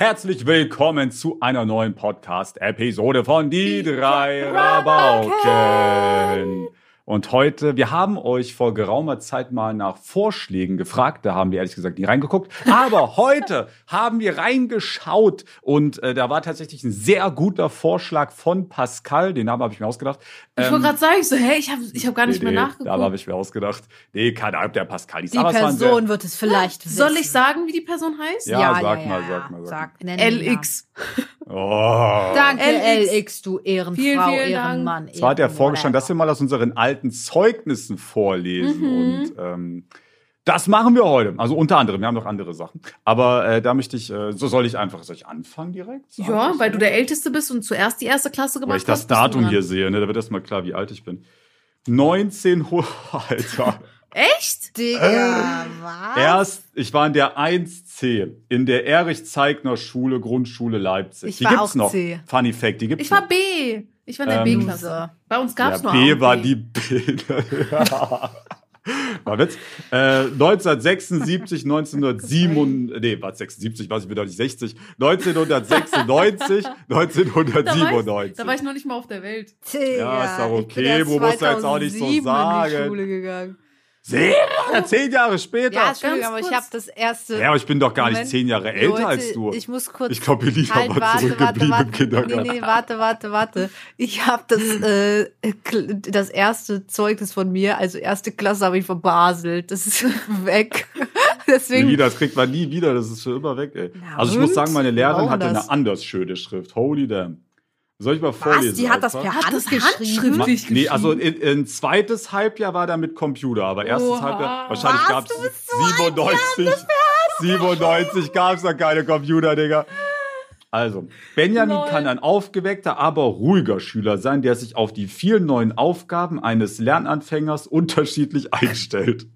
Herzlich willkommen zu einer neuen Podcast-Episode von Die drei Rabauken. Und heute, wir haben euch vor geraumer Zeit mal nach Vorschlägen gefragt. Da haben wir ehrlich gesagt nie reingeguckt. Aber heute haben wir reingeschaut. Und äh, da war tatsächlich ein sehr guter Vorschlag von Pascal. Den Namen habe ich mir ausgedacht. Ich wollte Ähm, gerade sagen, ich so, hä, ich habe ich hab gar nicht nee, mehr nee, nachgeguckt. Da habe ich mir ausgedacht. Nee, keine Ahnung, ob der Pascal ist. Die Aber Person wird es vielleicht wissen. Soll ich sagen, wie die Person heißt? Ja, sag mal, sag mal, sag Sag, nenn ihn LX. Oh. Danke, LX. LX, du Ehrenfrau, Vielen, vielen. Ehrenmann. Zwar hat er Ehrenmodell. vorgeschlagen, dass wir mal aus unseren alten Zeugnissen vorlesen. Mhm. Und ähm, das machen wir heute. Also unter anderem, wir haben noch andere Sachen. Aber äh, da möchte ich, äh, so soll ich einfach, soll ich anfangen direkt? Sag Ja, weil so? du der Älteste bist und zuerst die erste Klasse gemacht Weil ich das hast. Datum hier sehe, ne, da wird erst mal klar, wie alt ich bin. 1900, Alter. Echt? Digga, was? Erst, ich war in der 1C, in der Erich-Zeigner Schule, Grundschule Leipzig. Ich die war gibt's auch noch. C. Funny Fact, die gibt's Ich war noch. B. Ich war in der Ähm, B-Klasse. Bei uns gab's ja, nur B war B. die B. War Witz. Äh, 1976, 1907, nee, was 76, weiß ich doch nicht 60, 1996, da, war ich, 1997. da war ich noch nicht mal auf der Welt. Ja, ist doch okay, Bro, musst du jetzt auch nicht so 2007 sagen. in die Schule gegangen. Sieben, zehn Jahre später. Ja, Ja, Entschuldigung, aber ich habe das erste. aber ich bin doch gar nicht Moment. zehn Jahre älter Leute, als du. Ich muss kurz. Ich glaube, Elina halt, war warte, warte, zurückgeblieben warte. im Kindergarten. Nee, nee, warte, warte, warte. Ich habe das, äh, das erste Zeugnis von mir, also erste Klasse, habe ich verbaselt. Das ist weg. Deswegen. Nie, das kriegt man nie wieder, das ist für immer weg, ey. Na also ich muss sagen, meine Lehrerin hatte das? eine anders schöne Schrift. Holy damn. Soll ich mal vorlesen? was? Die hat das per Hat Hand das geschrieben? Ma- Nee, also in, in zweites Halbjahr war da mit Computer, aber erstes Oha. Halbjahr, wahrscheinlich gab Du es so 97, 97 gab es noch keine Computer, Digga. Also, Benjamin Lol. kann ein aufgeweckter, aber ruhiger Schüler sein, der sich auf die vielen neuen Aufgaben eines Lernanfängers unterschiedlich einstellt.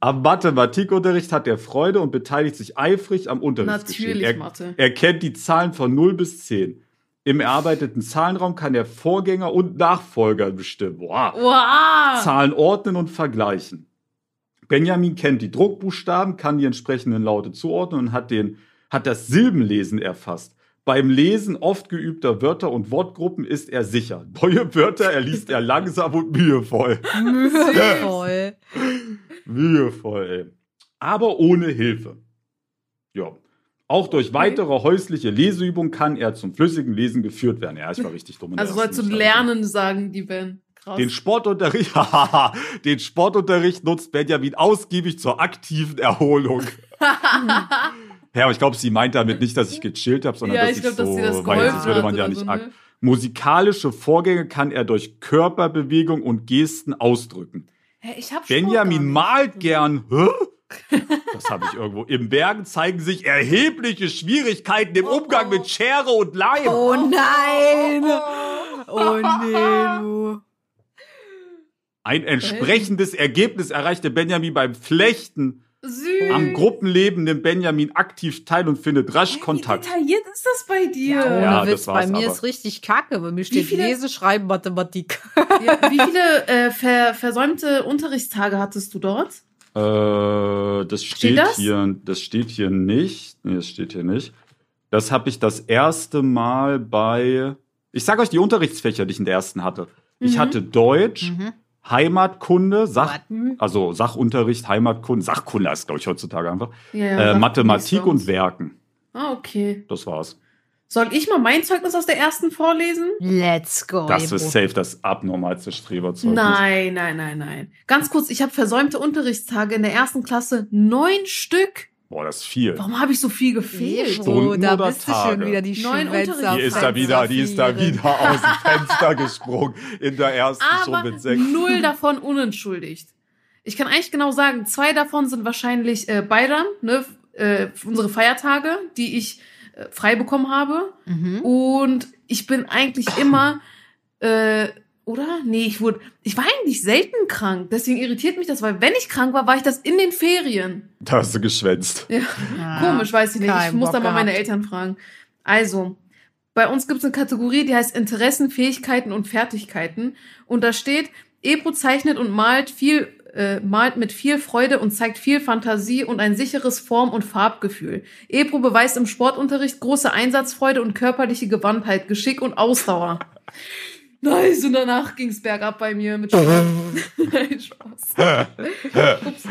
Am Mathematikunterricht hat er Freude und beteiligt sich eifrig am Unterrichtsgeschehen. Natürlich Er, Mathe. er kennt die Zahlen von 0 bis 10. Im erarbeiteten Zahlenraum kann er Vorgänger und Nachfolger bestimmen. Boah. Wow. Zahlen ordnen und vergleichen. Benjamin kennt die Druckbuchstaben, kann die entsprechenden Laute zuordnen und hat, den, hat das Silbenlesen erfasst. Beim Lesen oft geübter Wörter und Wortgruppen ist er sicher. Neue Wörter erliest er langsam und mühevoll. Voll. Mühevoll, ey. Aber ohne Hilfe. Ja. Auch durch weitere häusliche Leseübungen kann er zum flüssigen Lesen geführt werden. Ja, ich war richtig dumm. Also du ersten lernen, sagen die Ben. Krass. Den Sportunterricht, den Sportunterricht nutzt Benjamin ausgiebig zur aktiven Erholung. ja, aber ich glaube, sie meint damit nicht, dass ich gechillt habe, sondern Ja, dass ich ich, glaub, dass so, dir das weil das würde man ja nicht so, ne? Musikalische Vorgänge kann er durch Körperbewegung und Gesten ausdrücken. Hä, ich hab Benjamin malt gern. Hä? Das habe ich irgendwo. Im Bergen zeigen sich erhebliche Schwierigkeiten im Umgang mit Schere und Leim. Oh nein! Oh nee, du. Ein entsprechendes Ergebnis erreichte Benjamin beim Flechten. Süß. Am Gruppenleben nimmt Benjamin aktiv teil und findet rasch Kontakt. Wie detailliert ist das bei dir? Ohne Ja, das Witz, bei mir aber. ist richtig kacke. Bei mir steht viele- Lesen, Schreiben, Mathematik. Ja, wie viele äh, ver versäumte Unterrichtstage hattest du dort? Äh, das steht, das? hier, das steht hier nicht. Nee, das steht hier nicht. Das habe ich das erste Mal bei. Ich sage euch die Unterrichtsfächer, die ich in der ersten hatte. Ich Mhm. hatte Deutsch, Mhm. Heimatkunde, Sach, also Sachunterricht, Heimatkunde, Sachkunde ist glaube ich heutzutage einfach. Ja, ja, äh, Mathematik und Werken. Ah, okay. Das war's. Soll ich mal mein Zeugnis aus der ersten vorlesen? Let's go. Das ist safe das abnormalste Streberzeugnis. Nein, nein, nein, nein. Ganz kurz, ich habe versäumte Unterrichtstage in der ersten Klasse neun Stück. Boah, das ist viel. Warum habe ich so viel gefehlt? Stunden da oder bist du Tage? schon wieder die Neun Die ist da wieder, die ist da wieder aus dem Fenster gesprungen in der ersten schon Aber mit sechs. null davon unentschuldigt. Ich kann eigentlich genau sagen, zwei davon sind wahrscheinlich äh, Bayram, ne, äh, unsere Feiertage, die ich äh, frei bekommen habe. Mhm. Und ich bin eigentlich immer, äh, oder? Nee, ich wurde, ich war eigentlich selten krank. Deswegen irritiert mich das, weil wenn ich krank war, war ich das in den Ferien. Da hast du geschwänzt. Ja. Ah, Komisch, weiß ich nicht. Ich muss da mal meine. Eltern fragen. Also, bei uns gibt es eine Kategorie, die heißt Interessen, Fähigkeiten und Fertigkeiten. Und da steht, Ebro zeichnet und malt viel äh, malt mit viel Freude und zeigt viel Fantasie und ein sicheres Form- und Farbgefühl. Ebro beweist im Sportunterricht große Einsatzfreude und körperliche Gewandtheit, Geschick und Ausdauer. Nice, und danach ging's bergab bei mir mit Nein, Spaß. Ups.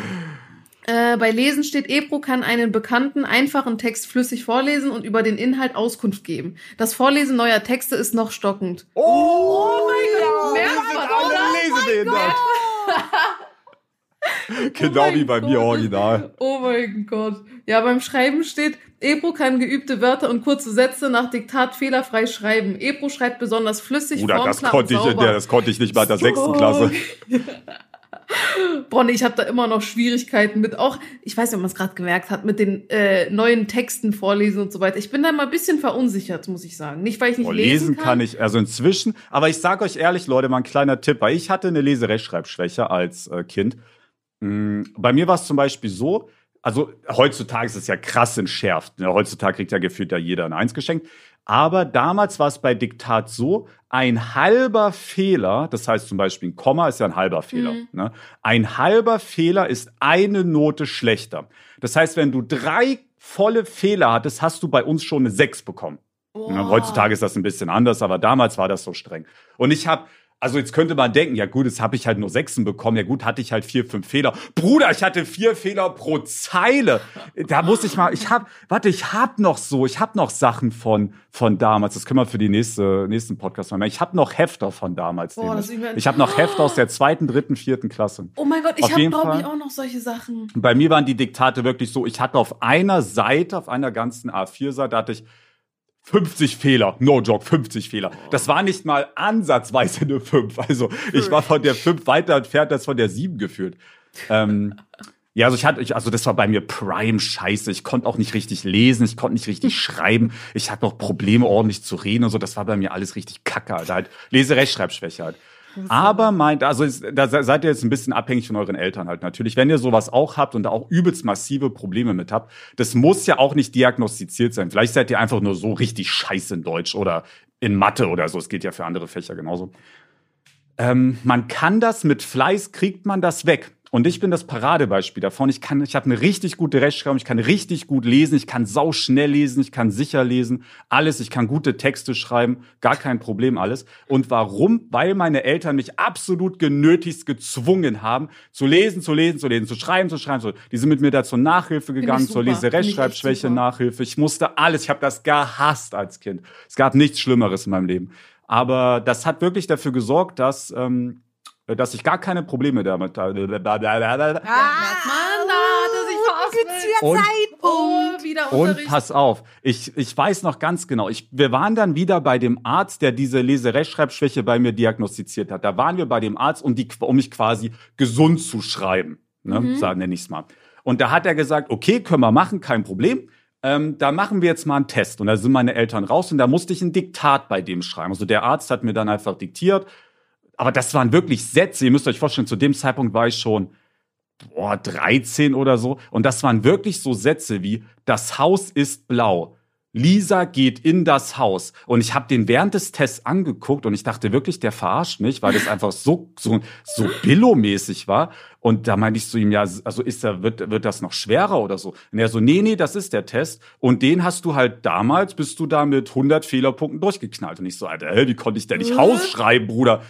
Äh, bei Lesen steht, Ebro kann einen bekannten, einfachen Text flüssig vorlesen und über den Inhalt Auskunft geben. Das Vorlesen neuer Texte ist noch stockend. Oh, mein Gott, wir merkt man, alle oder? lesebehindert. Genau Oh wie bei mir Gott. original. Oh mein Gott. Ja, beim Schreiben steht, Ebro kann geübte Wörter und kurze Sätze nach Diktat fehlerfrei schreiben. Ebro schreibt besonders flüssig, Bruder, das konnte, ich der, das konnte ich nicht mal in der sechsten Klasse. Boah, nee, ich habe da immer noch Schwierigkeiten mit auch, ich weiß nicht, ob man es gerade gemerkt hat, mit den äh, neuen Texten vorlesen und so weiter. Ich bin da mal ein bisschen verunsichert, muss ich sagen. Nicht, weil ich nicht Boah, lesen, lesen kann ich, also inzwischen, aber ich sage euch ehrlich, Leute, mal ein kleiner Tipp, weil ich hatte eine Leserechtschreibschwäche als äh, Kind. Mm, Bei mir war es zum Beispiel so, also heutzutage ist es ja krass entschärft. Ne? Heutzutage kriegt ja gefühlt ja jeder ein Eins geschenkt. Aber damals war es bei Diktat so, ein halber Fehler, das heißt zum Beispiel ein Komma ist ja ein halber Fehler. Mhm. Ne? Ein halber Fehler ist eine Note schlechter. Das heißt, wenn du drei volle Fehler hattest, hast du bei uns schon eine Sechs bekommen. Boah. heutzutage ist das ein bisschen anders, aber damals war das so streng. Und ich habe, also jetzt könnte man denken, ja gut, jetzt habe ich halt nur Sechsen bekommen. Ja gut, hatte ich halt vier, fünf Fehler. Bruder, ich hatte vier Fehler pro Zeile. Da muss ich mal, ich habe, warte, ich habe noch so, ich habe noch Sachen von von damals. Das können wir für die nächste nächsten Podcast mal machen. Ich habe noch Hefter von damals. Boah, das mir- ich habe noch Hefter aus der zweiten, dritten, vierten Klasse. Oh mein Gott, ich habe, glaube ich, auch noch solche Sachen. Bei mir waren die Diktate wirklich so, ich hatte auf einer Seite, auf einer ganzen A4-Seite, hatte ich 50 Fehler. No joke, 50 Fehler. Das war nicht mal ansatzweise eine 5. Also ich war von der 5 weiter entfernt als von der 7 gefühlt. Ähm, ja, also ich hatte, also das war bei mir Prime Scheiße. Ich konnte auch nicht richtig lesen, ich konnte nicht richtig schreiben. Ich hatte noch Probleme, ordentlich zu reden und so. Das war bei mir alles richtig kacke, Alter. Halt Leserechtschreibschwäche halt. Aber meint, also da se- seid ihr jetzt ein bisschen abhängig von euren Eltern halt natürlich. Wenn ihr sowas auch habt und da auch übelst massive Probleme mit habt, das muss ja auch nicht diagnostiziert sein. Vielleicht seid ihr einfach nur so richtig scheiße in Deutsch oder in Mathe oder so. Es geht ja für andere Fächer genauso. Ähm, man kann das mit Fleiß, kriegt man das weg. Und ich bin das Paradebeispiel davon. Ich kann, ich habe eine richtig gute Rechtschreibung, ich kann richtig gut lesen, ich kann sau schnell lesen, ich kann sicher lesen, alles. Ich kann gute Texte schreiben, gar kein Problem alles. Und warum? Weil meine Eltern mich absolut genötigt gezwungen haben, zu lesen, zu lesen, zu lesen, zu schreiben, zu schreiben. Zu, die sind mit mir da zur Nachhilfe gegangen, zur Leserechtschreibschwäche. Nachhilfe. Ich musste alles. Ich habe das gehasst als Kind. Es gab nichts Schlimmeres in meinem Leben. Aber das hat wirklich dafür gesorgt, dass, ähm, dass ich gar keine Probleme damit habe. Mann, da hat er sich verhaspelt. Und- Oh, wieder Und pass auf, ich, ich weiß noch ganz genau, ich, wir waren dann wieder bei dem Arzt, der diese Leserechtschreibschwäche bei mir diagnostiziert hat. Da waren wir bei dem Arzt, um, die, um mich quasi gesund zu schreiben. Ne? Mhm. So nenne ich es mal. Und da hat er gesagt, okay, können wir machen, kein Problem. Ähm, da machen wir jetzt mal einen Test. Und da sind meine Eltern raus und da musste ich ein Diktat bei dem schreiben. Also der Arzt hat mir dann einfach diktiert. Aber das waren wirklich Sätze. Ihr müsst euch vorstellen, zu dem Zeitpunkt war ich schon boah, 13 oder so. Und das waren wirklich so Sätze wie, das Haus ist blau. Lisa geht in das Haus. Und ich habe den während des Tests angeguckt und ich dachte wirklich, der verarscht mich, weil das einfach so, so, so billomäßig war. Und da meinte ich zu ihm, ja, also ist da, wird, wird das noch schwerer oder so? Und er so, nee, nee, das ist der Test. Und den hast du halt damals, bist du da mit 100 Fehlerpunkten durchgeknallt. Und ich so, Alter, hä, wie konnte ich denn nicht? Haus schreiben, Bruder?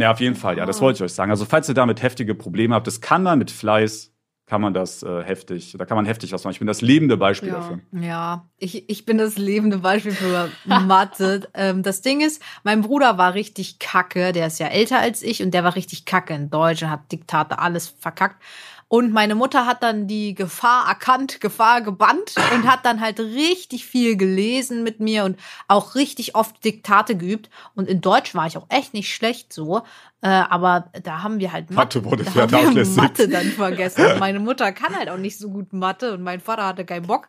Ja, auf jeden Fall, ja, das Ah. wollte ich euch sagen. Also, falls ihr damit heftige Probleme habt, das kann man mit Fleiß, kann man das äh, heftig, da kann man heftig was machen. Ich bin das lebende Beispiel Ja. dafür. Ja, ich, ich bin das lebende Beispiel für Mathe. ähm, das Ding ist, mein Bruder war richtig kacke, der ist ja älter als ich und der war richtig kacke in Deutsch und hat Diktate alles verkackt. Und meine Mutter hat dann die Gefahr erkannt, Gefahr gebannt und hat dann halt richtig viel gelesen mit mir und auch richtig oft Diktate geübt. Und in Deutsch war ich auch echt nicht schlecht so. Äh, aber da haben wir halt Mathe wurde da haben wir. Mathe dann vergessen. Und meine Mutter kann halt auch nicht so gut Mathe und mein Vater hatte keinen Bock.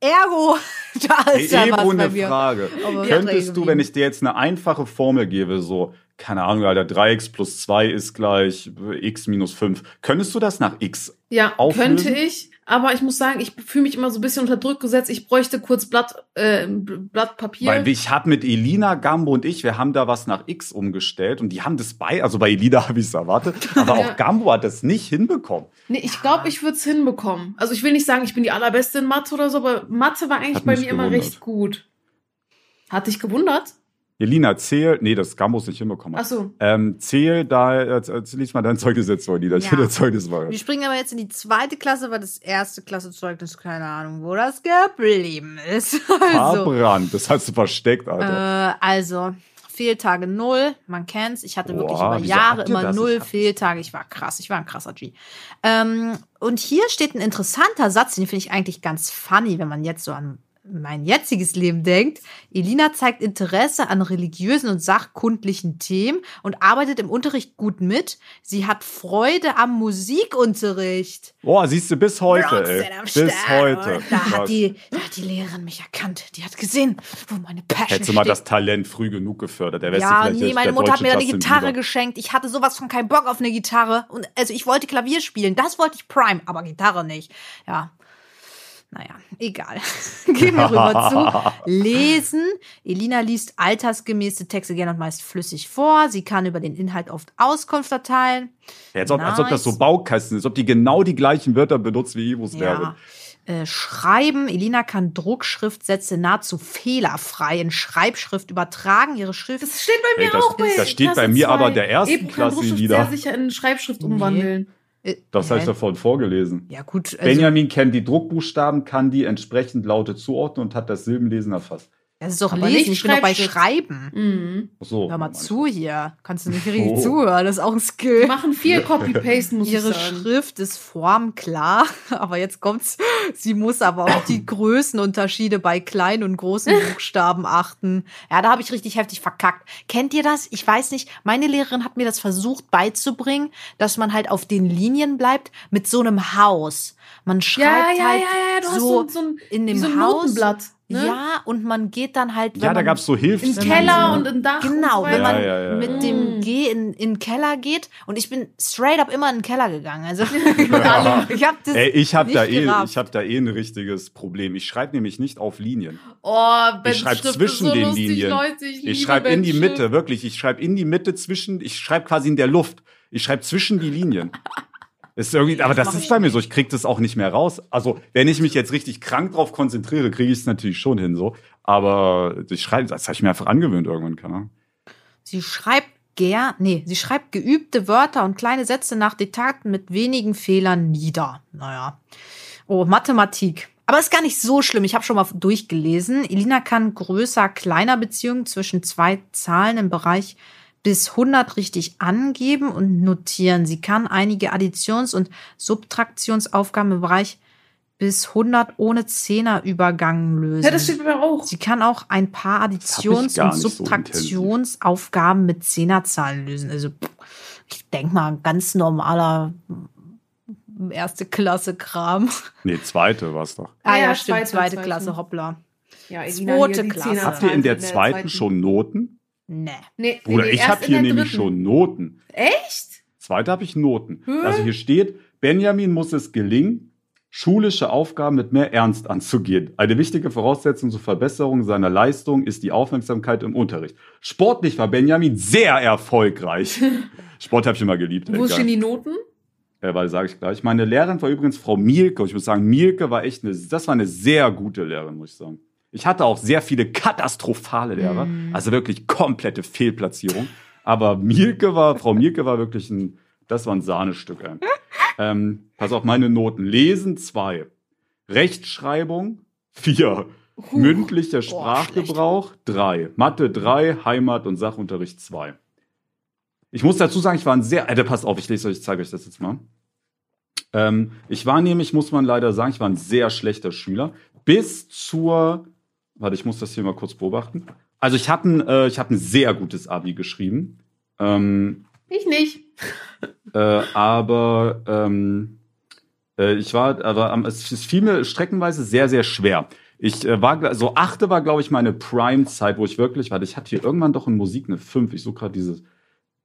Ergo, da ist ja was Ebro, bei eine mir. Frage. Könntest du, wenn ich dir jetzt eine einfache Formel gebe, so, keine Ahnung, Alter, 3x plus 2 ist gleich x minus 5, könntest du das nach x Ja, auflösen? könnte ich, aber ich muss sagen, ich fühle mich immer so ein bisschen unter Druck gesetzt. Ich bräuchte kurz Blatt, äh, Blatt Papier. Weil ich habe mit Elina, Gambo und ich, wir haben da was nach X umgestellt und die haben das bei, also bei Elina habe ich es erwartet, aber Ja. auch Gambo hat das nicht hinbekommen. Nee, ich glaube, ich würde es hinbekommen. Also ich will nicht sagen, ich bin die allerbeste in Mathe oder so, aber Mathe war eigentlich Hat bei mir immer gewundert. recht gut. Hat dich gewundert? Elina, zähl, nee, das Gambos nicht hinbekommen. Ach so. Ähm, zähl da, äh, äh, lies mal dein Zeugnis jetzt vor, Elina. Ich Ja. Zeugnis mal. Wir springen aber jetzt in die zweite Klasse, weil das erste Klassezeugnis, keine Ahnung, wo das geblieben ist. Also, Verbrannt, das hast du versteckt, Alter. äh, also Fehltage null, man kennt's. Ich hatte wirklich Boah, über wieso Jahre immer das? null Ich Fehltage. Ich war krass, ich war ein krasser G. Ähm, und hier steht ein interessanter Satz, den finde ich eigentlich ganz funny, wenn man jetzt so an mein jetziges Leben denkt. Elina zeigt Interesse an religiösen und sachkundlichen Themen und arbeitet im Unterricht gut mit. Sie hat Freude am Musikunterricht. Boah, siehst du, bis heute, ey. Bis heute. Und Da hat, die, da hat die Lehrerin mich erkannt. Die hat gesehen, wo meine Passion Hättest du mal steht. das Talent früh genug gefördert. Der Ja, nee, meine Mutter hat mir eine Gitarre Bieber. geschenkt. Ich hatte sowas von keinen Bock auf eine Gitarre. Und also ich wollte Klavier spielen. Das wollte ich Prime, aber Gitarre nicht. Ja. Naja, egal. Gehen wir rüber zu Lesen. Elina liest altersgemäße Texte gerne und meist flüssig vor. Sie kann über den Inhalt oft Auskunft erteilen. Ja, als, ob, als ob das so Nice. Baukasten ist, als ob die genau die gleichen Wörter benutzt wie Ivos. Ja. Äh, Schreiben. Elina kann Druckschriftsätze nahezu fehlerfrei in Schreibschrift übertragen. Ihre Schrift Das steht bei mir Ey, das- auch bei das steht Klasse bei mir zwei. aber der ersten Klasse wieder. sicher in Schreibschrift umwandeln. Äh, Das habe ich hä? davon vorgelesen. Ja, gut. Also, Benjamin kennt die Druckbuchstaben, kann die entsprechend Laute zuordnen und hat das Silbenlesen erfasst. Das ist doch aber Lesen. Ich bin doch bei. Schreiben. Mhm. Ach So, Hör mal Mann. zu hier. Kannst du nicht richtig Oh. zuhören? Das ist auch ein Wir Skill. machen viel Copy-Paste, muss Ihre ich sagen. Schrift ist formklar, aber jetzt kommt's. Sie muss aber auf die Größenunterschiede bei kleinen und großen Buchstaben achten. Ja, da habe ich richtig heftig verkackt. Kennt ihr das? Ich weiß nicht. Meine Lehrerin hat mir das versucht beizubringen, dass man halt auf den Linien bleibt mit so einem Haus. Man schreibt Ja, ja, halt ja, ja, du hast so so, so ein, in dem so ein Haus. Notenblatt. Ne? Ja, und man geht dann halt. wenn Ja, da man- gab's so Hilfs. Im Keller und im Dach. Genau, wenn man weiter. Ja, ja, ja, mit dem G in, in den Keller geht und ich bin straight up immer in den Keller gegangen. Also ich habe das Ey, ich habe nicht da eh, ich habe da eh ein richtiges Problem. Ich schreibe nämlich nicht auf Linien. Oh, Bens Ich schreib Schrift zwischen ist so den lustig, Linien. Leute. Ich, Ich schreibe in die. Mitte, wirklich. Ich schreibe in die Mitte zwischen, ich schreibe quasi in der Luft. Ich schreibe zwischen die Linien. Ist irgendwie, aber das ist bei mir so. Ich krieg das auch nicht mehr raus. Also, wenn ich mich jetzt richtig krank drauf konzentriere, kriege ich es natürlich schon hin so. Aber ich schreibe, das habe ich mir einfach angewöhnt irgendwann, keine Ahnung. Sie schreibt ger, nee, sie schreibt geübte Wörter und kleine Sätze nach Diktaten mit wenigen Fehlern nieder. Naja. Oh, Mathematik. Aber ist gar nicht so schlimm. Ich habe schon mal durchgelesen. Elina kann größer, kleiner Beziehungen zwischen zwei Zahlen im Bereich bis 100 richtig angeben und notieren. Sie kann einige Additions- und Subtraktionsaufgaben im Bereich bis 100 ohne Zehnerübergang lösen. Ja, das steht bei mir auch. Sie kann auch ein paar Additions- und nicht so Subtraktionsaufgaben mit Zehnerzahlen lösen. Also ich denke mal, ganz normaler mm, erste Klasse Kram. Nee, zweite war's doch. Ah ja, Ja, stimmt, zweite, zweite zweite. Klasse, hoppla. Ja, Zweite hier die Klasse. Habt ihr in der zweiten schon Noten? Nee. Nee, Bruder, nee, ich habe hier nämlich dritten. schon Noten. Echt? Zweite habe ich Noten. Hä? Also hier steht, Benjamin muss es gelingen, schulische Aufgaben mit mehr Ernst anzugehen. Eine wichtige Voraussetzung zur Verbesserung seiner Leistung ist die Aufmerksamkeit im Unterricht. Sportlich war Benjamin sehr erfolgreich. Sport habe ich immer geliebt. Wo stehen geil. die Noten? Äh, weil sage ich gleich. Meine Lehrerin war übrigens Frau Mielke. Und ich muss sagen, Mielke war echt eine, das war eine sehr gute Lehrerin, muss ich sagen. Ich hatte auch sehr viele katastrophale Lehrer, also wirklich komplette Fehlplatzierung. Aber Mielke war, Frau Mielke war wirklich ein, das war ein Sahnestück. Ey. ähm, pass auf, meine Noten. Lesen zwei, Rechtschreibung vier, mündlicher Sprachgebrauch drei, Mathe drei, Heimat und Sachunterricht zwei. Ich muss dazu sagen, ich war ein sehr, Alter, passt auf, ich lese euch, ich zeige euch das jetzt mal. Ähm, ich war nämlich, muss man leider sagen, ich war ein sehr schlechter Schüler. Bis zur, warte, ich muss das hier mal kurz beobachten. Also ich habe ein, äh, ich hab ein sehr gutes Abi geschrieben. Ähm, Ich nicht. äh, aber ähm, äh, ich war, aber es, es fiel mir streckenweise sehr, sehr schwer. Ich äh, war, so achte war, glaube ich, meine Prime-Zeit, wo ich wirklich, warte, ich hatte hier irgendwann doch in Musik eine 5. Ich suche gerade dieses,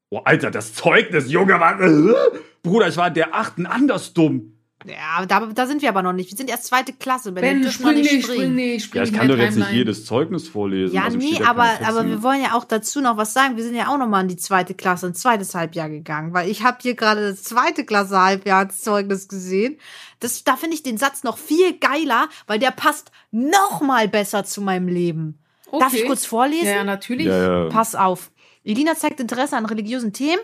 oh, Alter, das Zeugnis, Junge, war, äh, Bruder, ich war der achten anders dumm. Ja, da, da sind wir aber noch nicht. Wir sind erst zweite Klasse. Ben, Ben, dürfen noch spring nicht, spring nicht, Ja, spring ich nicht kann doch jetzt nicht jedes Zeugnis vorlesen. Ja, also nee, aber, aber wir wollen ja auch dazu noch was sagen. Wir sind ja auch noch mal in die zweite Klasse, ein zweites Halbjahr gegangen, weil ich habe hier gerade das zweite Klasse Halbjahrszeugnis gesehen. Das, da finde ich den Satz noch viel geiler, weil der passt noch mal besser zu meinem Leben. Darf ich Okay. kurz vorlesen? Ja, ja, natürlich. Ja, ja. Pass auf. Elina zeigt Interesse an religiösen Themen.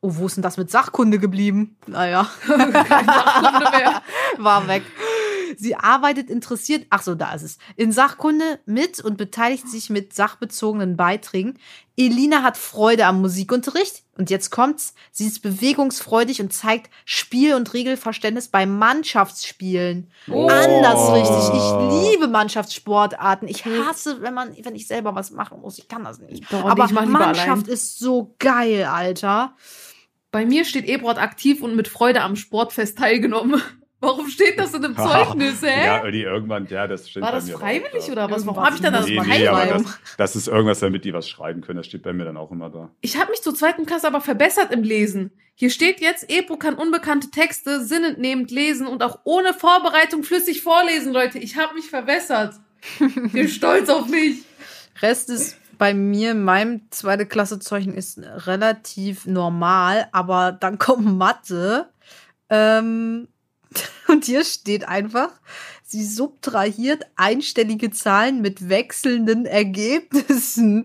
Oh, wo ist denn das mit Sachkunde geblieben? Naja. War weg. Sie arbeitet interessiert, ach so, da ist es, in Sachkunde mit und beteiligt sich mit sachbezogenen Beiträgen. Elina hat Freude am Musikunterricht und jetzt kommt's. Sie ist bewegungsfreudig und zeigt Spiel- und Regelverständnis bei Mannschaftsspielen. Oh. Anders richtig. Ich liebe Mannschaftssportarten. Ich hasse, wenn man, wenn ich selber was machen muss. Ich kann das nicht. Doch, Aber Mannschaft allein. ist so geil, Alter. Bei mir steht Ebrod aktiv und mit Freude am Sportfest teilgenommen. Warum steht das in einem Zeugnis, hä? Ja, die irgendwann, ja, das steht War bei das mir auch, freiwillig ja. oder was? Warum habe ich da das Nee, nee, das, das ist irgendwas, damit die was schreiben können. Das steht bei mir dann auch immer da. Ich habe mich zur zweiten Klasse aber verbessert im Lesen. Hier steht jetzt, Ebro kann unbekannte Texte sinnentnehmend lesen und auch ohne Vorbereitung flüssig vorlesen, Leute. Ich habe mich verbessert. Ich bin stolz auf mich. Rest ist bei mir, in meinem zweite Klasse Zeugnis ist relativ normal, aber dann kommt Mathe. Ähm, und hier steht einfach, sie subtrahiert einstellige Zahlen mit wechselnden Ergebnissen.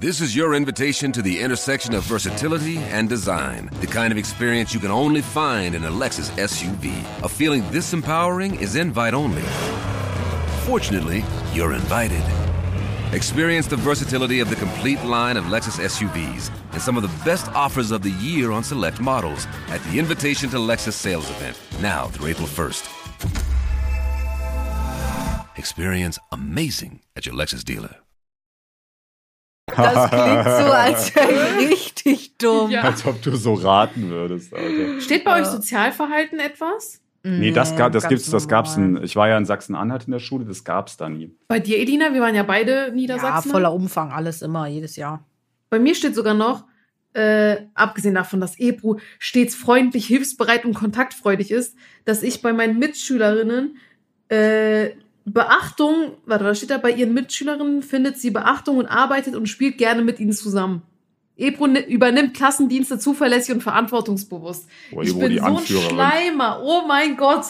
This is your invitation to the intersection of versatility and design. The kind of experience you can only find in a Lexus SUV. A feeling this empowering is invite only. Fortunately, you're invited. Experience the versatility of the complete line of Lexus SUVs and some of the best offers of the year on select models at the Invitation to Lexus sales event, now through April 1st. Experience amazing at your Lexus dealer. Das klingt so, als wäre ich richtig dumm. Ja. Als ob du so raten würdest, Alter. Steht bei euch äh, Sozialverhalten etwas? Nee, das, gab, das gibt's, das gab's in, ich war ja in Sachsen-Anhalt in der Schule, das gab's da nie. Bei dir, Edina, wir waren ja beide Ja, Niedersachsen. voller Umfang, alles immer, jedes Jahr. Bei mir steht sogar noch, äh, abgesehen davon, dass Ebru stets freundlich, hilfsbereit und kontaktfreudig ist, dass ich bei meinen Mitschülerinnen äh, Beachtung, warte, da steht da, bei ihren Mitschülerinnen findet sie Beachtung und arbeitet und spielt gerne mit ihnen zusammen. Ebru ni- übernimmt Klassendienste zuverlässig und verantwortungsbewusst. Oh, ich bin so ein. Schleimer, oh mein Gott.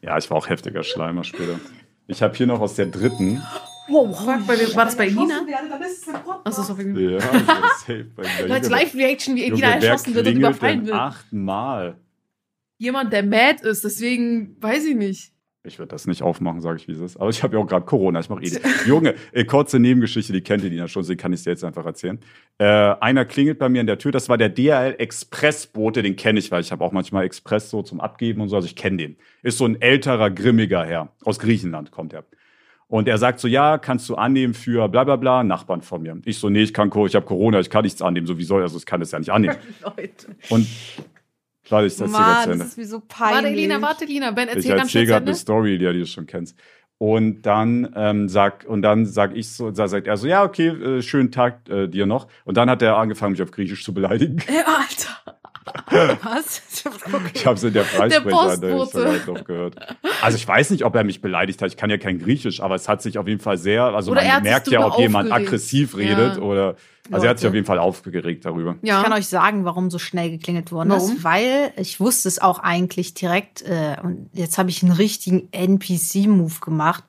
Ja, ich war auch heftiger Schleimer später. Ich habe hier noch aus der dritten. Wow, Fuck, bei, war das bei Elina? Achso, sorry. Ja, safe bei mir. Leute, Live-Reaction, wie Elina erschossen wird und überfallen wird. achtmal? Jemand, der mad ist, deswegen weiß ich nicht. Ich würde das nicht aufmachen, sage ich, wie es ist. Aber ich habe ja auch gerade Corona. Ich mache eh. Junge, äh, kurze Nebengeschichte, die kennt ihr die ja schon, deswegen kann ich dir jetzt einfach erzählen. Äh, einer klingelt bei mir an der Tür. Das war der DHL Expressbote, den kenne ich, weil ich habe auch manchmal Express so zum Abgeben und so. Also ich kenne den. Ist so ein älterer, grimmiger Herr. Aus Griechenland kommt er. Und er sagt so, ja, kannst du annehmen für bla bla bla, Nachbarn von mir. Ich so, nee, ich kann, ich habe Corona, ich kann nichts annehmen. So, wie soll, also ich kann das ja nicht annehmen. Leute. Und warte, ich das dir jetzt zu Ende. das ist mir so peinlich. Warte, Elina, warte, Elina. Ben, Ich erzähl ganz erzähle gerade eine. Story, die du schon kennst. Und dann ähm, sag und dann sag ich so, da sagt er so, ja okay, äh, schönen Tag äh, dir noch. Und dann hat er angefangen, mich auf Griechisch zu beleidigen. Äh, Alter. Was? Okay. Ich habe es in der noch gehört. Also ich weiß nicht, ob er mich beleidigt hat. Ich kann ja kein Griechisch, aber es hat sich auf jeden Fall sehr, also Oder er man merkt ja, ob jemand aggressiv redet Ja. oder. Also er hat sich auf jeden Fall aufgeregt darüber. Ja. Ich kann euch sagen, warum so schnell geklingelt worden Warum? ist, weil ich wusste es auch eigentlich direkt äh, und jetzt habe ich einen richtigen NPC-Move gemacht.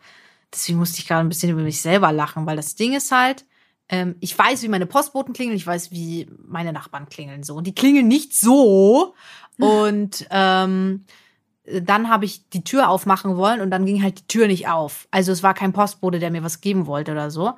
Deswegen musste ich gerade ein bisschen über mich selber lachen, weil das Ding ist halt, ähm, ich weiß, wie meine Postboten klingeln, ich weiß, wie meine Nachbarn klingeln so. Und die klingeln nicht so. Und ähm, dann habe ich die Tür aufmachen wollen und dann ging halt die Tür nicht auf. Also es war kein Postbote, der mir was geben wollte oder so.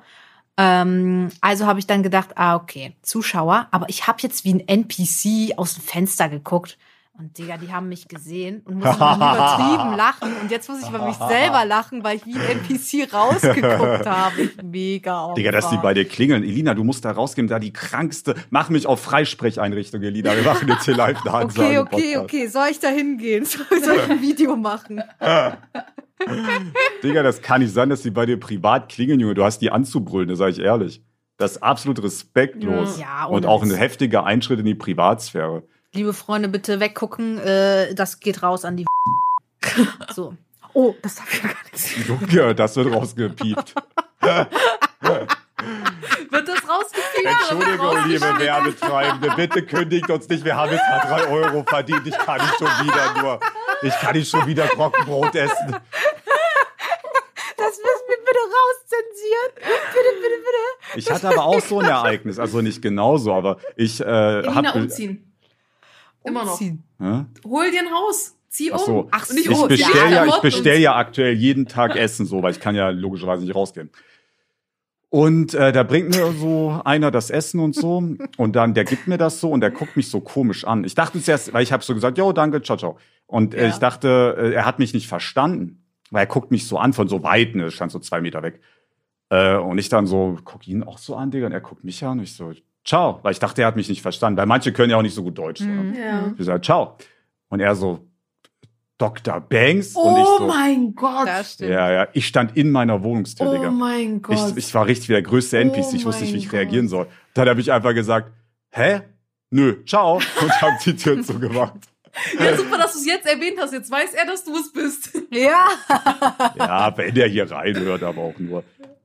Ähm, also habe ich dann gedacht, ah, okay, Zuschauer, aber ich habe jetzt wie ein NPC aus dem Fenster geguckt. Und Digga, die haben mich gesehen und mussten übertrieben lachen. Und jetzt muss ich über mich selber lachen, weil ich wie ein NPC rausgeguckt habe. Mega Opfer. Digga, dass die bei dir klingeln. Elina, du musst da rausgehen, da die krankste. Mach mich auf Freisprecheinrichtung, Elina. Wir machen jetzt hier live eine Ansage. Okay, okay, okay. Soll ich da hingehen? Soll ich ein Video machen? Digga, das kann nicht sein, dass die bei dir privat klingeln, Junge. Du hast die anzubrüllen, das sage ich ehrlich. Das ist absolut respektlos. Ja, und auch ein heftiger Einschritt in die Privatsphäre. Liebe Freunde, bitte weggucken. Äh, das geht raus an die. So. Oh, das darf ich ja gar nicht. Junge, das wird rausgepiept. Wird das rausgefilmt? Entschuldigung, liebe Werbetreibende, bitte kündigt uns nicht. Wir haben jetzt mal drei Euro verdient. Ich kann nicht schon wieder nur, ich kann nicht schon wieder Trockenbrot essen. Das müssen wir bitte rauszensieren. Bitte, bitte, bitte. Ich hatte aber auch so ein Ereignis, also nicht genauso, aber ich äh, habe umziehen. Immer noch. Umziehen. Hä? Hol dir ein Haus. Zieh um. Ach so. Ach nicht so. Ich um. bestell Ja, ja, ich bestell ja aktuell jeden Tag Essen so, weil ich kann ja logischerweise nicht rausgehen. Und äh, da bringt mir so einer das Essen und so und dann der gibt mir das so und der guckt mich so komisch an. Ich dachte zuerst, weil ich habe so gesagt, jo, danke, ciao, ciao. Und äh, Ja. ich dachte, äh, er hat mich nicht verstanden, weil er guckt mich so an von so weit, ne, stand so zwei Meter weg. Äh, und ich dann so, guck ihn auch so an, Digga, und er guckt mich an und ich so, ciao, weil ich dachte, er hat mich nicht verstanden, weil manche können ja auch nicht so gut Deutsch. Ne? Mhm. Ja. Ich sag, ciao. Und er so, Dr. Banks und ich Oh so, mein Gott. Das stimmt. ja, ja, ich stand in meiner Wohnungstür, Oh Digga. mein Gott. Ich, ich war richtig wie der größte NPC, Oh ich wusste nicht, wie ich mein reagieren Gott. soll. Dann habe ich einfach gesagt, hä? Nö, ciao. Und habe die Tür zugemacht. ja, super, dass du es jetzt erwähnt hast. Jetzt weiß er, dass du es bist. Ja. Ja, wenn der hier reinhört, aber auch nur.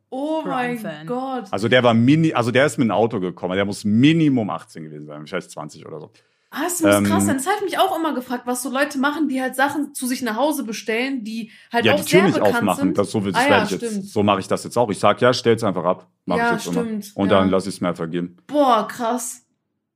Oh mein. Gott. Also der war mini, also der ist mit dem Auto gekommen, der muss Minimum 18 gewesen sein, vielleicht 20 oder so. Ah, das muss Ähm, krass sein. Das habe ich mich auch immer gefragt, was so Leute machen, die halt Sachen zu sich nach Hause bestellen, die halt Ja, auch die Tür sehr nicht bekannt aufmachen, sind. das, so, das Ah, ja, ich jetzt, so mache ich das jetzt auch. Ich sag, ja, stell's einfach ab. Mach Ja, ich jetzt immer. stimmt, Und ja. dann lass ich es mir vergeben. Boah, krass.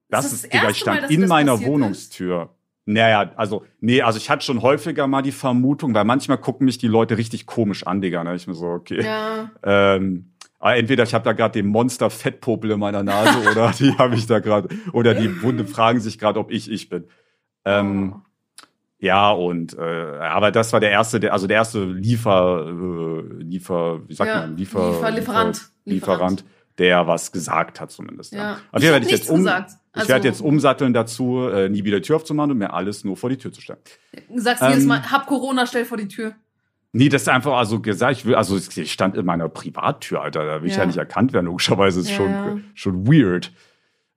Das, das ist, das Digga, erste ich stand Mal, in meiner passiert ist? Wohnungstür. Naja, also, nee, also ich hatte schon häufiger mal die Vermutung, weil manchmal gucken mich die Leute richtig komisch an, Digga. Ne? Ich mir so, okay. Ja. Ähm, aber entweder ich habe da gerade den Monster-Fettpopel in meiner Nase oder die habe ich da gerade, oder die Wunde fragen sich gerade, ob ich ich bin. Ähm, Oh. Ja, und äh, aber das war der erste, der, also der erste Liefer, äh, Liefer, wie sagt Ja, man, Liefer, Liefer- Lieferant. Liefer, Lieferant, der was gesagt hat zumindest. Ja. Auf Ich jeden Fall ich jetzt um, gesagt. ich Also- werde jetzt umsatteln dazu, äh, nie wieder Tür aufzumachen und mir alles nur vor die Tür zu stellen. Sagst Ähm, jedes Mal, hab Corona, stell vor die Tür. Nee, das ist einfach also gesagt, ich will, also ich stand in meiner Privattür, Alter, da will ich ja, Ja. nicht erkannt werden, logischerweise ist Ja, schon, ja. schon weird.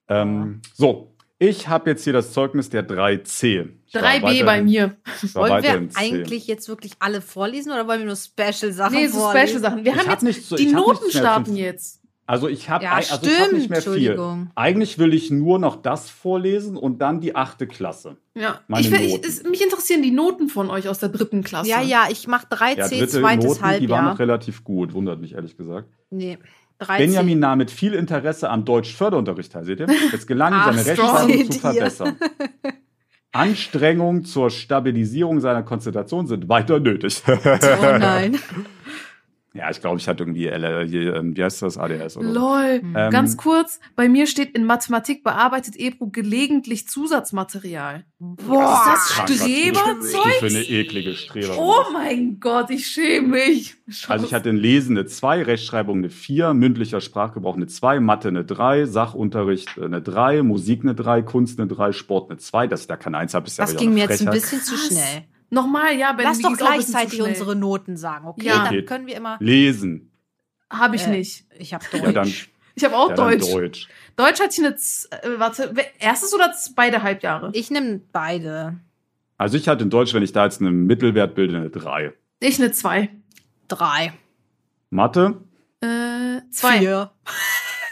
Ähm, so, ich habe jetzt hier das Zeugnis der 3C. Ich war 3B weiterhin- bei mir. Wollen wir eigentlich jetzt wirklich alle vorlesen oder wollen wir nur Special-Sachen Nee, so vorlesen? Special-Sachen. Wir Ich haben hab jetzt, nicht so- die Noten starten jetzt. Also ich habe Ja, also ich hab nicht mehr viel. Entschuldigung. Eigentlich will ich nur noch das vorlesen und dann die achte Klasse. Ja. Meine Ich will, ich, Noten. es, mich interessieren die Noten von euch aus der dritten Klasse. Ja, ja, ich mache 3C, Ja, dritte zweites Noten, die waren Halbjahr. noch relativ gut, wundert mich ehrlich gesagt. Nee, 3C. Benjamin nahm mit viel Interesse am Deutsch-Förderunterricht teil, seht ihr? Es gelang ihm, seine. Rechtschreibung zu verbessern. Anstrengungen zur Stabilisierung seiner Konzentration sind weiter nötig. Oh nein. ja, ich glaube, ich hatte irgendwie, L hier, ähm, wie heißt das, ADS oder so. Lol. Ähm, Ganz kurz, bei mir steht in Mathematik bearbeitet Ebro gelegentlich Zusatzmaterial. Boah, Was ist das Streberzeug? Für eine eklige Streber. Oh mein Gott, ich schäme mich. Also ich hatte in Lesen eine 2, Rechtschreibung eine 4, mündlicher Sprachgebrauch eine 2, Mathe eine 3, Sachunterricht äh, eine 3, Musik eine 3, Kunst eine 3, Sport eine 2. Dass ich da keine 1 habe, ist ja das ging mir jetzt ein bisschen zu schnell. Nochmal, ja, Ben, Lass doch gleichzeitig unsere Noten sagen, okay? Ja. Dann können wir immer. Lesen. Habe ich Äh, nicht. Ich habe Ja, dann, Deutsch. Ich habe auch ja, Deutsch. Deutsch. Deutsch hatte ich eine, Z- äh, warte, erstes oder beide Halbjahre? Ich nehme beide. Also ich hatte in Deutsch, wenn ich da jetzt einen Mittelwert bilde, eine 3. Ich eine zwei. Drei. Mathe? Äh, zwei. Vier.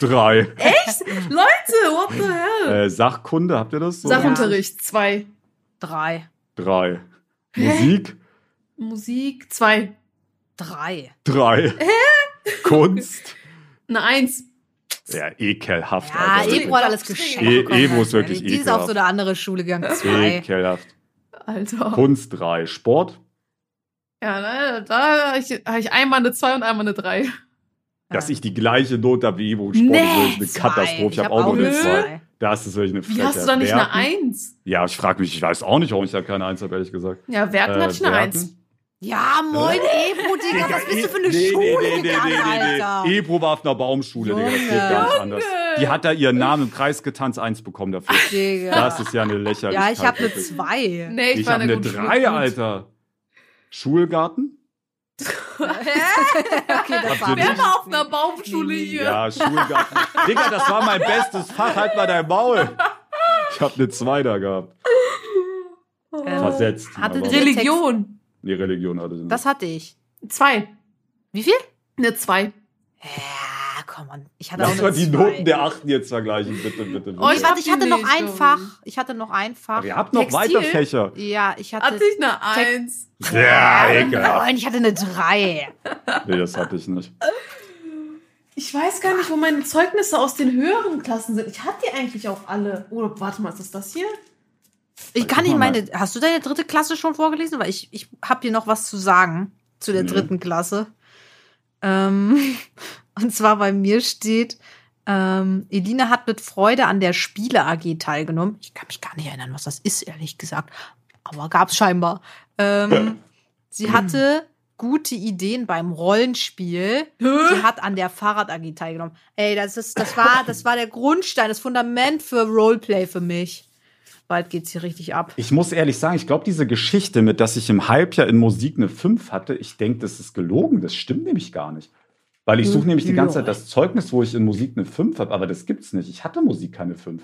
3. Leute, what the hell? Äh, Sachkunde, habt ihr das? So? Sachunterricht, zwei. Drei. 3. Musik? Musik, zwei. Drei. 3. Kunst? Eine Eins. Ja, ekelhaft. Ja, Alter. Ebro hat alles geschenkt. E- bekommen, Ebro ist wirklich ehrlich. Die ist auf ekelhaft. so eine andere Schule gegangen. Zwei. Ekelhaft. Alter. Kunst 3. Sport? Ja, da, da habe ich, hab ich einmal eine zwei und einmal eine drei. Dass Ja. ich die gleiche Note habe wie Ebro Sport, Nee, ist eine zwei. Katastrophe. Ich Ich habe hab auch nur auch eine eine 2. zwei. Das ist wirklich eine Wie Frechheit. hast du da nicht eine Werten? Eins? Ja, ich frage mich, ich weiß auch nicht, warum ich da keine Eins habe, ehrlich gesagt. Ja, Werten Äh, hatte ich eine Werten? Eins. Ja, moin, Ebro, Digga. Was bist du für eine Schule gegangen, Alter? Ebro war auf einer Baumschule, Digga. Das geht Junge. gar nicht anders. Die hat da ihren Namen im Kreis getanzt, eins bekommen dafür. Digga. Das ist ja eine Lächerlichkeit. ja, ich habe eine zwei. Nee, ich, Ich habe eine eine drei. Alter. Schulgarten? Okay, das war Wer nicht? war auf einer Baumschule hier? Ja, Schulgarten. Digga, das war mein bestes Fach. Halt mal dein Maul. Ich habe eine zwei da gehabt. Ähm, Versetzt. Hatte Religion. Nee, Religion hatte sie nicht. Das hatte ich. Zwei. Wie viel? Eine zwei. Ja, komm on. Ich hatte Lass auch mal die zwei. Noten der Achten jetzt vergleichen, bitte, bitte. bitte. Oh, ich warte, ich hatte noch ein Fach. ich. Hatte noch ein Fach. Aber ihr habt noch Textil? weiter Fächer. Ja, ich hatte. Hatte ich eine Eins. Ja, ekelhaft. Nein, ich hatte eine drei. Nee, das hatte ich nicht. Ich weiß gar nicht, wo meine Zeugnisse aus den höheren Klassen sind. Ich hatte die eigentlich auch alle. Oder warte mal, ist das das hier? Ich kann nicht meine. Hast du deine dritte Klasse schon vorgelesen? Weil ich, ich habe hier noch was zu sagen zu der Nee. dritten Klasse. Ähm, und zwar bei mir steht, ähm, Elina hat mit Freude an der Spiele AG teilgenommen. Ich kann mich gar nicht erinnern, was das ist, ehrlich gesagt. Aber gab's scheinbar. Ähm, sie hatte gute Ideen beim Rollenspiel. Sie hat an der Fahrrad AG teilgenommen. Ey, das ist, das war, das war der Grundstein, das Fundament für Roleplay für mich. Bald geht's hier richtig ab. Ich muss ehrlich sagen, ich glaube, diese Geschichte mit, dass ich im Halbjahr in Musik eine 5 hatte, ich denke, das ist gelogen. Das stimmt nämlich gar nicht. Weil ich suche nämlich die ganze Zeit das Zeugnis, wo ich in Musik eine 5 habe, aber das gibt's nicht. Ich hatte Musik keine 5.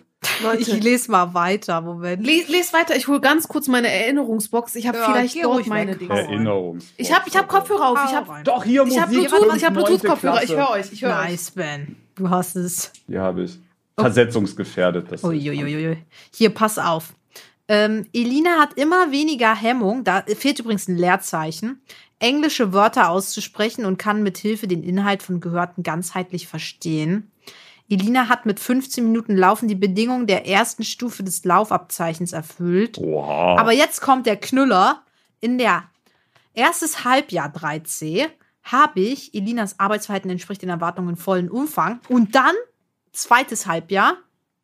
Ich lese mal weiter, Moment. Les, les weiter, ich hole ganz kurz meine Erinnerungsbox. Ich habe Ja, vielleicht dort meine. Dinge. Hau Erinnerungs. Ich habe ich hab Kopfhörer auf. Ich habe rein. Doch, hier ich hab Musik. Bluetooth, ich hab Bluetooth-Kopfhörer. Ich höre euch. Ich höre euch. Nice, Ben. Du hast es. Die habe ich. Versetzungsgefährdet. Das Uiuiui. Hier, pass auf. Ähm, Elina hat immer weniger Hemmung, da fehlt übrigens ein Leerzeichen, englische Wörter auszusprechen und kann mit Hilfe den Inhalt von Gehörten ganzheitlich verstehen. Elina hat mit 15 Minuten Laufen die Bedingungen der ersten Stufe des Laufabzeichens erfüllt. Wow. Aber jetzt kommt der Knüller. In der erstes Halbjahr 3c habe ich, Elinas Arbeitsverhalten entspricht den Erwartungen in vollen Umfang. Und dann, zweites Halbjahr,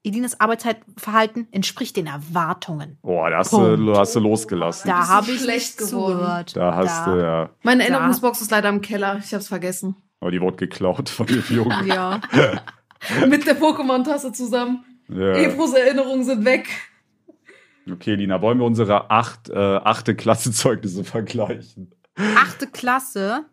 Elinas Arbeitsverhalten entspricht den Erwartungen. Boah, da hast, du, hast du losgelassen. Da habe ich schlecht geworden. zugehört. Da hast du ja. Meine Da. Erinnerungsbox ist leider im Keller. Ich habe es vergessen. Aber die wurde geklaut von dem Jungen. Ja. Mit der Pokémon-Tasse zusammen. Ja. Ebros Erinnerungen sind weg. Okay, Lina, wollen wir unsere acht, äh, achte Klasse Zeugnisse vergleichen? Achte Klasse.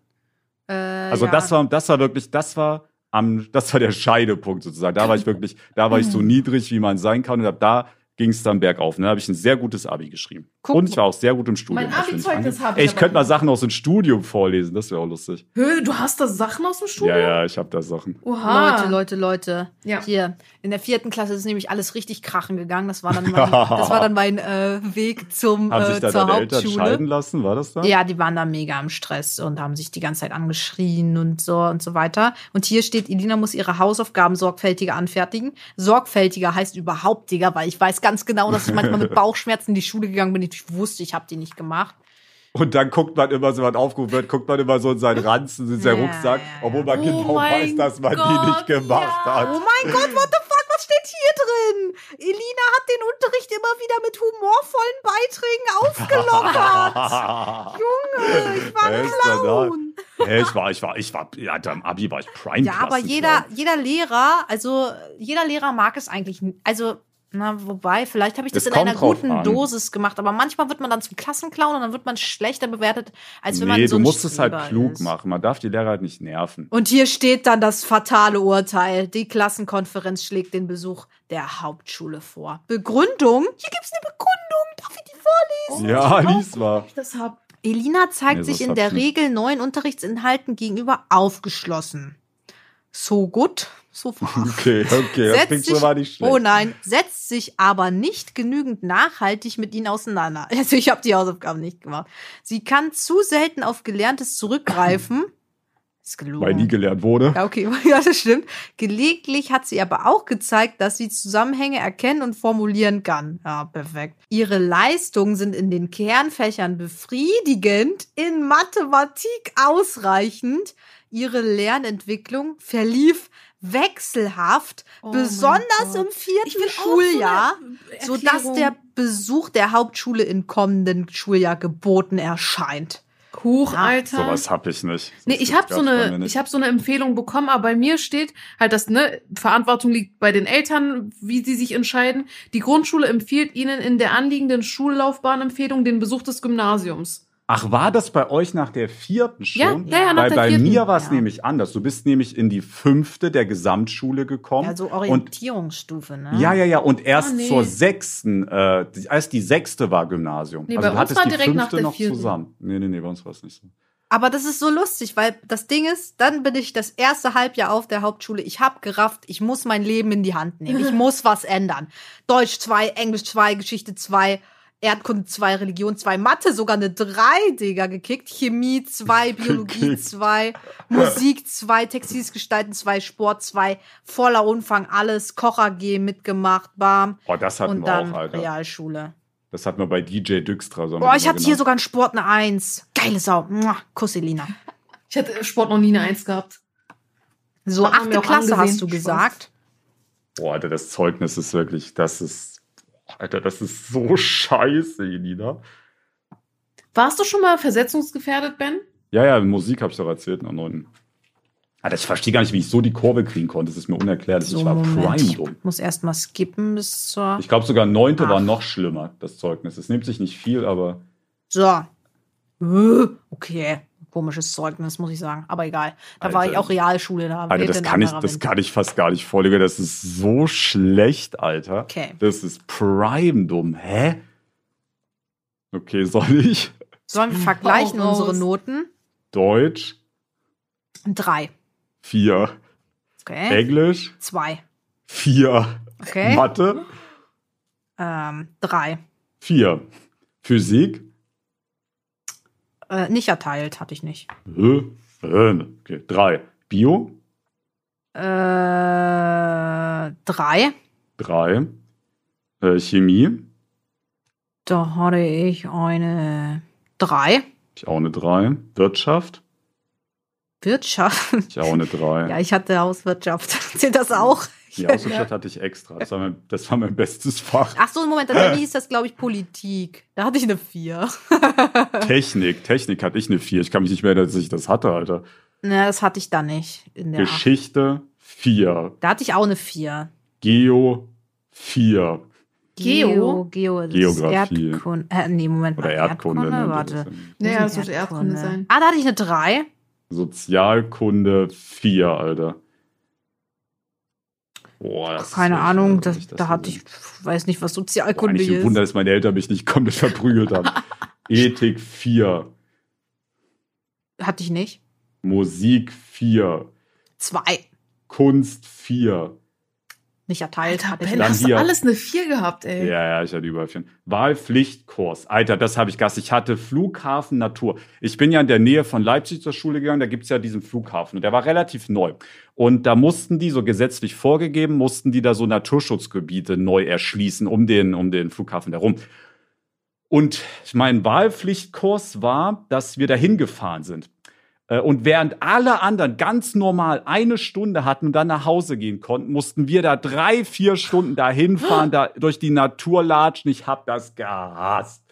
Äh, Also ja. das war, das war wirklich, das war am, das war der Scheidepunkt sozusagen. Da war ich wirklich, da war ich so niedrig, wie man sein kann. Und ab da ging es dann bergauf. Und da habe ich ein sehr gutes Abi geschrieben. Guck und ich war auch sehr gut im Studium. Mein Abi-Zeugnis habe ich Ey, Ich könnte mal. Sachen aus dem Studium vorlesen, das wäre auch lustig. Hö, du hast da Sachen aus dem Studium? Ja, ja, ich habe da Sachen. Oha. Leute, Leute, Leute. Ja. Hier, in der vierten Klasse ist nämlich alles richtig krachen gegangen. Das war dann mein, das war dann mein äh, Weg zum, Haben äh, sich da zur deine Eltern Hauptschule. scheiden lassen, war das da? Ja, die waren da mega am Stress und haben sich die ganze Zeit angeschrien und so und so weiter. Und hier steht, Elina muss ihre Hausaufgaben sorgfältiger anfertigen. Sorgfältiger heißt überhaupt, Digga, weil ich weiß ganz genau, dass ich manchmal mit Bauchschmerzen in die Schule gegangen bin. Ich wusste, ich habe die nicht gemacht. Und dann guckt man immer, so, wenn man aufgerufen wird, guckt man immer so in seinen Ranzen, in seinen Ja, Rucksack, obwohl man Oh genau weiß, dass man die Gott, nicht gemacht ja. hat. Oh mein Gott, what the fuck, was steht hier drin? Elina hat den Unterricht immer wieder mit humorvollen Beiträgen aufgelockert. Junge, ich war ein? Clown. Hey, ich war, ich war, ich war, ja, am Abi war ich prime Ja, aber jeder, jeder Lehrer, also jeder Lehrer mag es eigentlich. Also, na, wobei, vielleicht habe ich das, Das in einer guten an. Dosis gemacht, aber manchmal wird man dann zum Klassenclown und dann wird man schlechter bewertet, als wenn man Nee, so du ein musst es halt klug ist. machen. Man darf die Lehrer halt nicht nerven. Und hier steht dann das fatale Urteil. Die Klassenkonferenz schlägt den Besuch der Hauptschule vor. Begründung? Hier gibt's eine Begründung. Darf ich die vorlesen? ja, lies mal. Ich das hab. Elina zeigt Nee, sich in der. Regel neuen Unterrichtsinhalten gegenüber aufgeschlossen. So gut, so far. Okay, okay, das Setzt klingt sich- schon nicht schlecht. Oh nein, setzt sich aber nicht genügend nachhaltig mit ihnen auseinander. Also ich habe die Hausaufgaben nicht gemacht. Sie kann zu selten auf Gelerntes zurückgreifen. Ist gelogen. Weil nie gelernt wurde. Ja, okay, ja, das stimmt. Gelegentlich hat sie aber auch gezeigt, dass sie Zusammenhänge erkennen und formulieren kann. Ja, perfekt. Ihre Leistungen sind in den Kernfächern befriedigend, in Mathematik ausreichend. Ihre Lernentwicklung verlief wechselhaft, Oh besonders im vierten Schuljahr, so sodass Erklärung. der Besuch der Hauptschule im kommenden Schuljahr geboten erscheint. Huch, Ja, Alter. Sowas hab ich nicht. Nee, Das ich habe so eine, ich habe so eine Empfehlung bekommen, aber bei mir steht halt, dass ne Verantwortung liegt bei den Eltern, wie sie sich entscheiden. Die Grundschule empfiehlt ihnen in der anliegenden Schullaufbahnempfehlung den Besuch des Gymnasiums. Ach, war das bei euch nach der vierten Ja, schon? ja, ja, nach Weil der bei vierten. mir war es Ja. nämlich anders. Du bist nämlich in die fünfte der Gesamtschule gekommen. Also und Orientierungsstufe, ne? ja, ja, ja. Und erst Ah, nee. zur sechsten, äh, die- erst die sechste war Gymnasium. Nee, also bei du uns war die direkt nach fünfte der noch vierten. zusammen. Nee, nee, nee, bei uns war es nicht so. Aber das ist so lustig, weil das Ding ist, dann bin ich das erste Halbjahr auf der Hauptschule. Ich hab gerafft, ich muss mein Leben in die Hand nehmen. Ich muss was ändern. Deutsch 2, Englisch 2, Geschichte 2, Erdkunde 2, Religion 2, Mathe sogar eine 3, Digga, gekickt. Chemie 2, Biologie Gekickt. 2, Musik 2, Textiles Gestalten 2, Sport 2, voller Umfang, alles, Koch AG mitgemacht, bam. Boah, das hatten Und wir dann auch, Alter. Realschule. Das hatten wir bei DJ Düxtra. So Boah, ich hatte hier genannt. sogar einen Sport eine 1. Geile Sau. Kuss, Elina. Ich hatte Sport noch nie eine Eins gehabt. So, Hat man achte mir auch Klasse angesehen. hast du Spaß. gesagt. Boah, Alter, das Zeugnis ist wirklich, das ist, Alter, das ist so scheiße, Elina. Warst du schon mal versetzungsgefährdet, Ben? Ja, ja, Musik habe ich doch erzählt der neunten. Alter, ich verstehe gar nicht, wie ich so die Kurve kriegen konnte. Das ist mir unerklärlich. ich war prime ich dumm. muss erst mal skippen bis zur. Ich glaube, sogar neunte Ach. war noch schlimmer, das Zeugnis. Es nimmt sich nicht viel, aber So. Äh, Okay. Komisches Zeugnis, muss ich sagen. Aber egal. Da war Alter. ich auch Realschule. Da Alter, das kann, ich, das kann ich fast gar nicht vorlegen. Das ist so schlecht, Alter. Okay. Das ist prime dumm. Hä? Okay, soll ich? Sollen wir vergleichen unsere Noten? Deutsch Drei. vier, Okay. Englisch Zwei. vier, Okay. Mathe Ähm, drei. vier, Physik Äh, nicht erteilt, hatte ich nicht. okay, drei, Bio Äh, drei. drei, äh, Chemie Da hatte ich eine drei. ich auch eine drei, Wirtschaft Wirtschaft. ich auch eine drei. Ja, ich hatte Hauswirtschaft. Zählt das auch? Die Außenstadt hatte ich extra. Das war mein, das war mein bestes Fach. Ach so, Moment, dann hieß das, glaube ich, Politik. Da hatte ich eine vier. Technik, Technik hatte ich eine vier. Ich kann mich nicht mehr erinnern, dass ich das hatte, Alter. Ne, das hatte ich dann nicht. In der acht. Geschichte vier, Da hatte ich auch eine vier. Geo vier Geo? Geo das Geografie. Ist Erdkunde. Äh, nee, Moment oder mal. Erdkunde. ne? Warte. Das ist Wo Ja, ist das sollte Erdkunde sein. Ah, da hatte ich eine drei. Sozialkunde vier, Alter. Boah, Keine Ahnung, das, da hatte ich, weiß nicht, was Boah, Sozialkunde ein ist. Wunder, dass meine Eltern mich nicht komplett verprügelt haben. Ethik vier, Hatte ich nicht. Musik vier, Zwei. Kunst vier. Nicht erteilt. Alter, Ben. Dann hast du hier. alles eine Vier gehabt, ey. Ja, ja, ich hatte überall vier. Wahlpflichtkurs. Alter, das habe ich Gast. Ich hatte Flughafen Natur. Ich bin ja in der Nähe von Leipzig zur Schule gegangen. Da gibt's ja diesen Flughafen. Und der war relativ neu. Und da mussten die, so gesetzlich vorgegeben, mussten die da so Naturschutzgebiete neu erschließen um den, um den Flughafen herum. Und mein Wahlpflichtkurs war, dass wir da hingefahren sind. Äh, Und während alle anderen ganz normal eine Stunde hatten und dann nach Hause gehen konnten, mussten wir da drei, vier Stunden dahin fahren, da durch die Natur latschen. Ich hab das gehasst.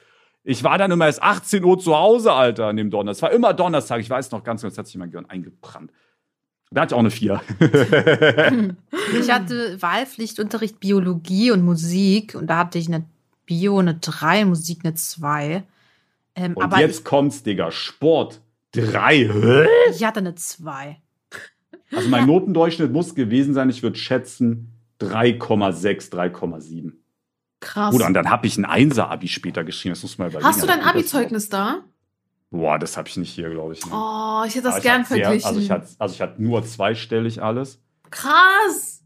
Ich war dann immer erst 18 Uhr zu Hause, Alter, an dem Donnerstag. Es war immer Donnerstag. Ich weiß noch ganz genau, das hat sich mein Gehirn eingebrannt. Da hatte ich auch eine Vier. Ich hatte Wahlpflichtunterricht Biologie und Musik und da hatte ich eine Bio eine 3, Musik eine 2. Ähm, Und aber jetzt kommt's, Digga. Sport. Drei. Hä? ich, hatte eine 2. Also mein Notendurchschnitt muss gewesen sein, ich würde schätzen 3,6, 3,7. Krass. Oder und dann habe ich ein Einser-Abi später geschrieben. Das muss man überlegen. Hast du dein Abi-Zeugnis da? Boah, das habe ich nicht hier, glaube ich. ne. Oh, ich hätte das Aber gern hatte sehr- verglichen. Also ich, hatte, also ich hatte nur zweistellig alles. Krass.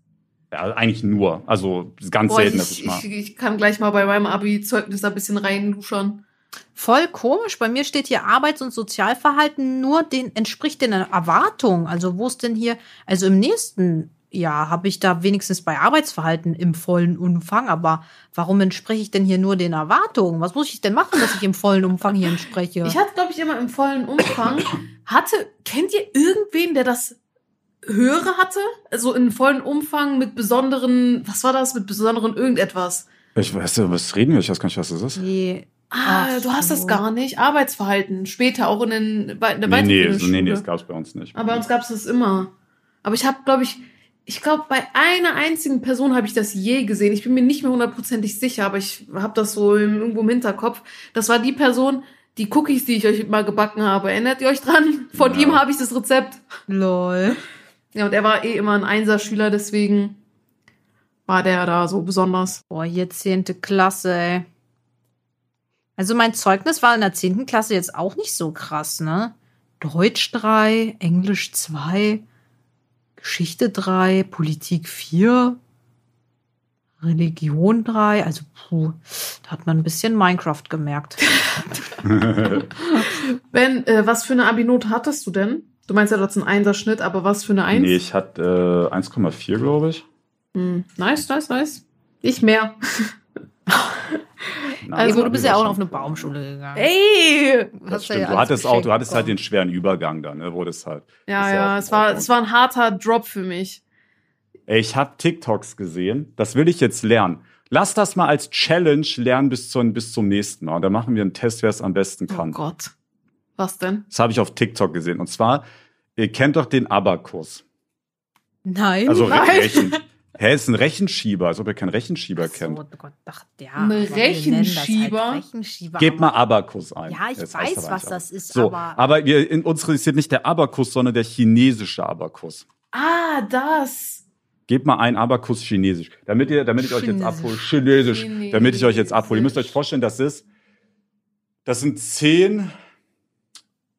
Ja, also eigentlich nur. Also ganz Boah, selten, dass ich, ich mal. ich, ich kann gleich mal bei meinem Abi-Zeugnis da ein bisschen reinluschern. Voll komisch. Bei mir steht hier Arbeits- und Sozialverhalten nur den entspricht den Erwartungen. Also wo ist denn hier? Also im nächsten Jahr habe ich da wenigstens bei Arbeitsverhalten im vollen Umfang. Aber warum entspreche ich denn hier nur den Erwartungen? Was muss ich denn machen, dass ich im vollen Umfang hier entspreche? Ich hatte, glaube ich, immer im vollen Umfang. Hatte, kennt ihr irgendwen, der das höhere hatte? Also in vollen Umfang mit besonderen, was war das? Mit besonderen irgendetwas. Ich weiß ja, was reden wir? Ich weiß gar nicht, was das ist. Nee. Ah, Ach du hast so. das gar nicht. Arbeitsverhalten. Später auch in, den, in der Nee, nee, weiterführenden so, nee, nee, das gab's bei uns nicht. Aber bei uns gab es das immer. Aber ich habe, glaube ich, ich glaube, bei einer einzigen Person habe ich das je gesehen. Ich bin mir nicht mehr hundertprozentig sicher, aber ich habe das so im- irgendwo im Hinterkopf. Das war die Person, Die Cookies, die ich euch mal gebacken habe. Erinnert ihr euch dran? Von Ja. ihm habe ich das Rezept. Lol. Ja, und er war eh immer ein Einserschüler, deswegen war der da so besonders. Boah, hier zehnte Klasse, ey. Also mein Zeugnis war in der zehnten Klasse jetzt auch nicht so krass, ne? Deutsch 3, Englisch 2, Geschichte 3, Politik 4, Religion 3. Also, puh, da hat man ein bisschen Minecraft gemerkt. Ben, äh, was für eine Abi-Note hattest du denn? Du meinst ja, du hast einen Einserschnitt, aber was für eine Eins? Nee, ich hatte äh, 1,4, glaube ich. Hm, nice, nice, nice. Nicht mehr. Nein, Also, du bist ja auch noch auf eine Baumschule gegangen. Ey! Das Hast ja stimmt. Du hattest auch, du hattest halt den schweren Übergang dann, ne, wo das halt. Ja, ja ja, es war, es war ein harter Drop für mich. Ich habe TikToks gesehen. Das will ich jetzt lernen. Lass das mal als Challenge lernen bis, zum bis zum nächsten Mal. Und dann machen wir einen Test, wer es am besten Oh kann. Gott. Was denn? das habe ich auf TikTok gesehen. Und zwar, ihr kennt doch den Abakus. Nein. Also Nein. Rechen. Hä, ist ein Rechenschieber, als ob ihr keinen Rechenschieber so, kennt. oh Gott, ach, ja, Ein Rechenschieber? Halt Rechenschieber. Gebt mal Abakus ein. Ja, ich Das weiß, was das ist, So, aber- aber wir, in uns interessiert nicht der Abakus, sondern der chinesische Abakus. Ah, das. Gebt mal ein Abakus chinesisch, damit ihr, damit ich euch jetzt Chinesisch. abhole. Chinesisch, damit ich euch jetzt abhole. Ihr müsst euch Chinesisch. vorstellen, das ist, das sind zehn,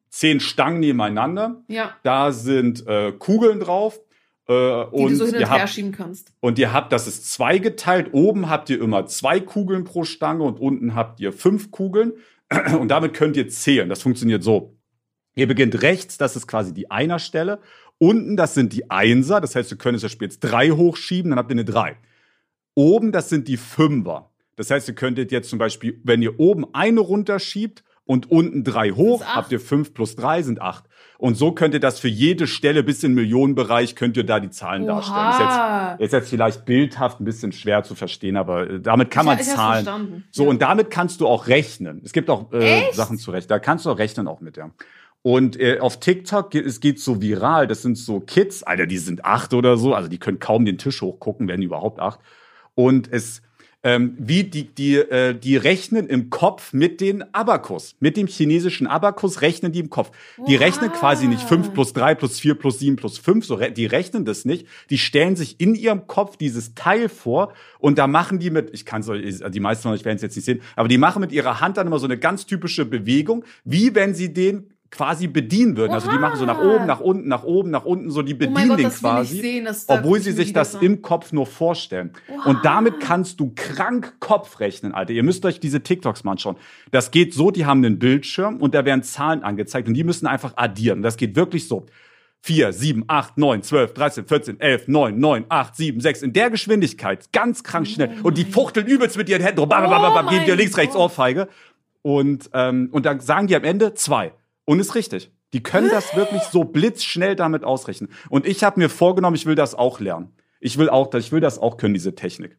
zehn Stangen nebeneinander. Ja. Da sind äh, Kugeln drauf. Äh, Die und du so hin ihr und her habt, schieben kannst. und ihr habt, das ist zweigeteilt. Oben habt ihr immer zwei Kugeln pro Stange und unten habt ihr fünf Kugeln. Und damit könnt ihr zählen. Das funktioniert so. Ihr beginnt rechts, das ist quasi die Einerstelle. Unten, das sind die Einser. Das heißt, ihr könnt das Spiel jetzt drei hochschieben, dann habt ihr eine drei. Oben, das sind die Fünfer. Das heißt, ihr könntet jetzt zum Beispiel, wenn ihr oben eine runterschiebt und unten drei hoch, habt ihr fünf plus drei sind acht. Und so könnt ihr das für jede Stelle bis in den Millionenbereich könnt ihr da die Zahlen darstellen. Ist jetzt, Oha. ist jetzt vielleicht bildhaft ein bisschen schwer zu verstehen, aber äh, damit kann Ich- man ich zahlen. verstanden. So, Ja. und damit kannst du auch rechnen. Es gibt auch äh, Echt? Sachen zu rechnen. Da kannst du auch rechnen auch mit, ja. Und äh, auf TikTok geht, es geht so viral. Das sind so Kids, Alter, die sind acht oder so. Also die können kaum den Tisch hochgucken, werden überhaupt acht. Und es, ähm, wie die, die, äh, die rechnen im Kopf mit den Abakus. Mit dem chinesischen Abakus rechnen die im Kopf. Die Oha. rechnen quasi nicht fünf plus drei plus vier plus sieben plus fünf. So, re- die rechnen das nicht. Die stellen sich in ihrem Kopf dieses Teil vor und da machen die mit, ich kann es die meisten von euch werden es jetzt nicht sehen, aber die machen mit ihrer Hand dann immer so eine ganz typische Bewegung, wie wenn sie den quasi bedienen würden. Also die machen so nach Oha. oben, nach unten, nach oben, nach unten, so die Oh bedienen Gott, den ich quasi, sehen, obwohl sie sich das an. im Kopf nur vorstellen. Und damit kannst du krank Kopf rechnen, Alter. Ihr müsst euch diese TikToks mal anschauen. Das geht so, die haben einen Bildschirm und da werden Zahlen angezeigt und die müssen einfach addieren. Das geht wirklich so. 4, 7, 8, 9, 12, 13, 14, 11, 9, 9, 8, 7, 6. In der Geschwindigkeit. Ganz krank schnell. und die fuchteln übelst mit ihren Händen rum. Bam, bam, bam, bam, Oh geben dir links, rechts Gott. Ohrfeige. Und, ähm, und dann sagen die am Ende zwei. Und ist richtig. Die können das wirklich so blitzschnell damit ausrechnen. Und ich habe mir vorgenommen, ich will das auch lernen. Ich will auch, ich will das auch können, diese Technik.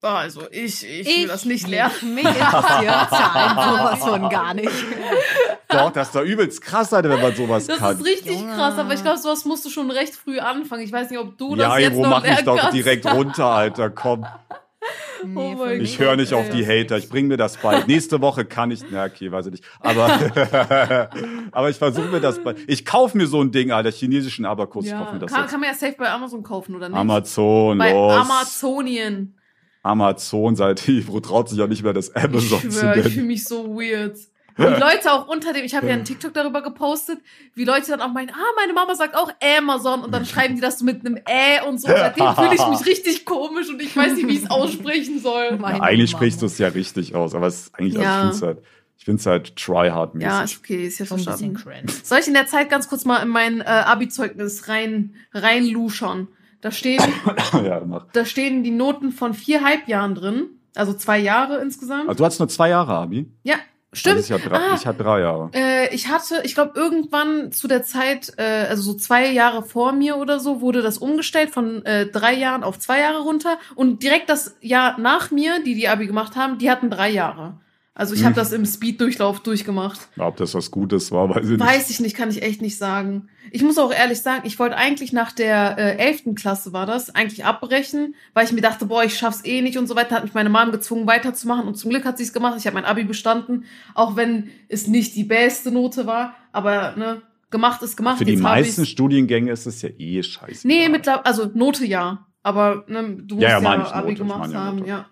Also, ich, ich, will das nicht lernen. Mich interessiert Zahlen sowas von gar nicht. Doch, das ist doch übelst krass, Alter, wenn man sowas Das kann. ist richtig Junge. krass, aber ich glaube, sowas musst du schon recht früh anfangen. Ich weiß nicht, ob du das ja, jetzt Ivo, noch mach mich doch direkt runter, Alter, komm. Oh mein Ich höre nicht auf die Hater, ich bring mir das bei. Nächste Woche kann ich, na okay, weiß ich nicht. Aber, aber ich versuche mir das bei. Ich kaufe mir so ein Ding, Alter, chinesischen Abakus, ich kaufe Ja, mir das kann, jetzt. kann man ja safe bei Amazon kaufen, oder nicht? Amazon, bei los. Amazonien. Amazon, seit Ivo traut sich ja nicht mehr das Amazon Ich zu schwör, ich nennen. fühle mich so weird. Wie Leute auch unter dem, ich habe ja einen TikTok darüber gepostet, wie Leute dann auch meinen, ah, meine Mama sagt auch Amazon und dann schreiben die das so mit einem Ä und so. Seitdem fühle ich mich richtig komisch und ich weiß nicht, wie ich es aussprechen soll. Ja, eigentlich Mama. sprichst du es ja richtig aus, aber es ist eigentlich, Ja. also ich finde es halt, ich find's halt tryhard-mäßig. Ja, ist okay, ist ja Schon ein bisschen cringe. Soll ich in der Zeit ganz kurz mal in mein äh, Abi-Zeugnis rein, reinluschern? Da stehen, ja, mach. da stehen die Noten von vier Halbjahren drin. Also zwei Jahre insgesamt. Also du hattest nur zwei Jahre, Abi? ja, stimmt. Also ich hatte drei, Ah. ich hatte drei Jahre. Äh, ich hatte, ich glaube, irgendwann zu der Zeit, äh, also so zwei Jahre vor mir oder so, wurde das umgestellt von äh, drei Jahren auf zwei Jahre runter. Und direkt das Jahr nach mir, die die Abi gemacht haben, die hatten drei Jahre. Also ich habe das im Speed-Durchlauf durchgemacht. Ob das was Gutes war, weiß ich nicht. Weiß ich nicht, kann ich echt nicht sagen. Ich muss auch ehrlich sagen, ich wollte eigentlich nach der äh, 11. Klasse war das, eigentlich abbrechen, weil ich mir dachte, boah, ich schaff's eh nicht und so weiter, hat mich meine Mom gezwungen weiterzumachen und zum Glück hat sie es gemacht. Ich habe mein Abi bestanden, auch wenn es nicht die beste Note war, aber ne, gemacht ist gemacht. Für die Jetzt meisten. Studiengänge ist es ja eh scheiße. Nee, mittlerweile, also Note ja, aber ne, du musst Ja, ja, ja, Abi Note, gemacht haben, ja.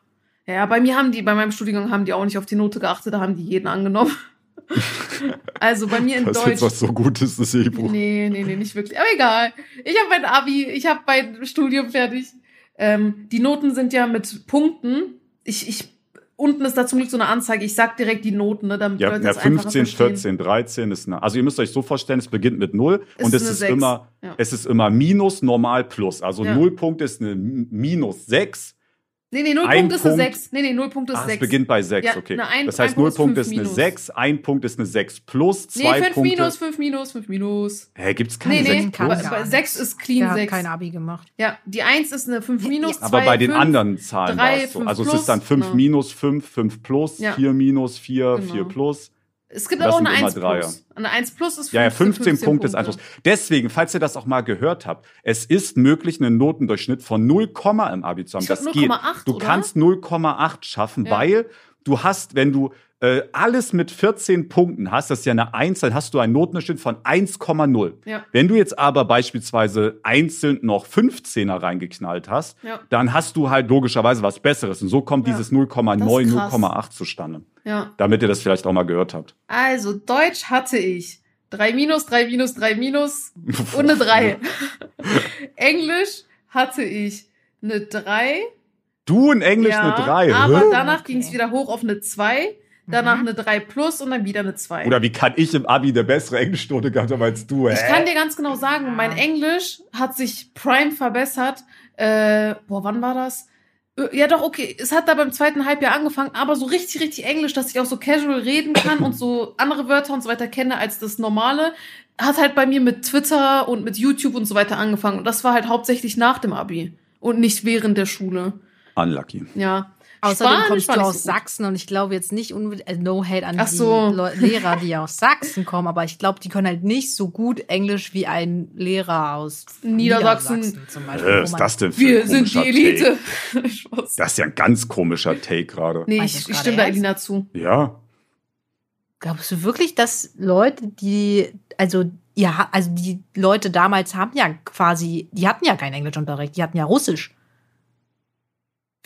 Ja, bei mir haben die, bei meinem Studiengang haben die auch nicht auf die Note geachtet, da haben die jeden angenommen. also bei mir in Das ist Deutsch. jetzt was so Gutes, das Ebro. Nee, nee, nee, nicht wirklich. Aber egal. Ich habe mein Abi, ich habe mein Studium fertig. Ähm, die Noten sind ja mit Punkten. Ich, ich, unten ist da zum Glück so eine Anzeige. Ich sag direkt die Noten, ne, damit Ja, Leute ja das einfacher 15, verstehen. 14, 13 ist eine. Also ihr müsst euch so vorstellen, es beginnt mit 0 und es ist Sechs. immer, Ja. es ist immer Minus, Normal, Plus. Also Ja. 0 Punkt ist eine Minus 6. Nee, nee, 0 Ein Punkt ist eine Punkt. 6. Nee, nee, 0 Punkt ist Ah, es 6. beginnt bei 6, Ja, okay. Ein- das heißt, Punkt 0 ist Punkt fünf ist eine minus. 6, 1 Punkt ist eine 6 plus, Nee, 2 5 Punkte. minus, 5 minus, 5 minus. Hä, gibt's keine Nee, 6 nee, plus? bei nichts. 6 ist clean hat 6. kein Abi gemacht. Ja, die 1 ist eine 5 minus, 2, Aber bei den 5. anderen Zahlen drei, war es so. Also es ist dann 5 genau. minus, 5, 5 plus, Ja. 4 minus, 4, Genau. 4 plus. Es gibt aber auch eine immer 1 Dreier. plus. Eine 1 plus ist 15, Ja, ja, 15, Punkte ist Punkte. Einfluss. Deswegen, falls ihr das auch mal gehört habt, es ist möglich, einen Notendurchschnitt von 0, im Abi zu haben. Das geht. 0,8, Du oder? kannst 0,8 schaffen, Ja. weil du hast, wenn du äh, alles mit 14 Punkten hast, das ist ja eine 1, dann hast du einen Notendurchschnitt von 1,0. Ja. Wenn du jetzt aber beispielsweise einzeln noch 15er reingeknallt hast, Ja. dann hast du halt logischerweise was Besseres. Und so kommt Ja. dieses 0,9, Das ist krass. 0,8 zustande. Damit ihr das vielleicht auch mal gehört habt. Also, Deutsch hatte ich 3 minus, 3 minus, 3 minus und eine 3. Englisch hatte ich eine 3. Du in Englisch ja, eine 3. Aber Hä? danach ging es wieder hoch auf eine 2, danach Mhm. eine 3 plus und dann wieder eine 2. Oder wie kann ich im Abi eine bessere Englischnote gehabt haben als du? Ich hä? kann dir ganz genau sagen, mein Englisch hat sich prime verbessert. Äh, boah, wann war das? Ja, doch, okay. Es hat da beim zweiten Halbjahr angefangen, aber so richtig, richtig Englisch, dass ich auch so casual reden kann und so andere Wörter und so weiter kenne als das normale, hat halt bei mir mit Twitter und mit YouTube und so weiter angefangen. Und das war halt hauptsächlich nach dem Abi und nicht während der Schule. Unlucky. Ja. Außerdem Spanisch kommst du aus so. Sachsen und ich glaube jetzt nicht unbedingt, äh, no hate an Ach die so. Lehrer, die aus Sachsen kommen, aber ich glaube, die können halt nicht so gut Englisch wie ein Lehrer aus Niedersachsen. zum Beispiel. Äh, was ist das denn für Wir ein sind die Elite. Das ist ja ein ganz komischer Take gerade. Nee, ich, ich gerade stimme da? Elina zu. Ja. Glaubst du wirklich, dass Leute, die, also, ja, also die Leute damals haben ja quasi, die hatten ja keinen Englischunterricht, die hatten ja Russisch.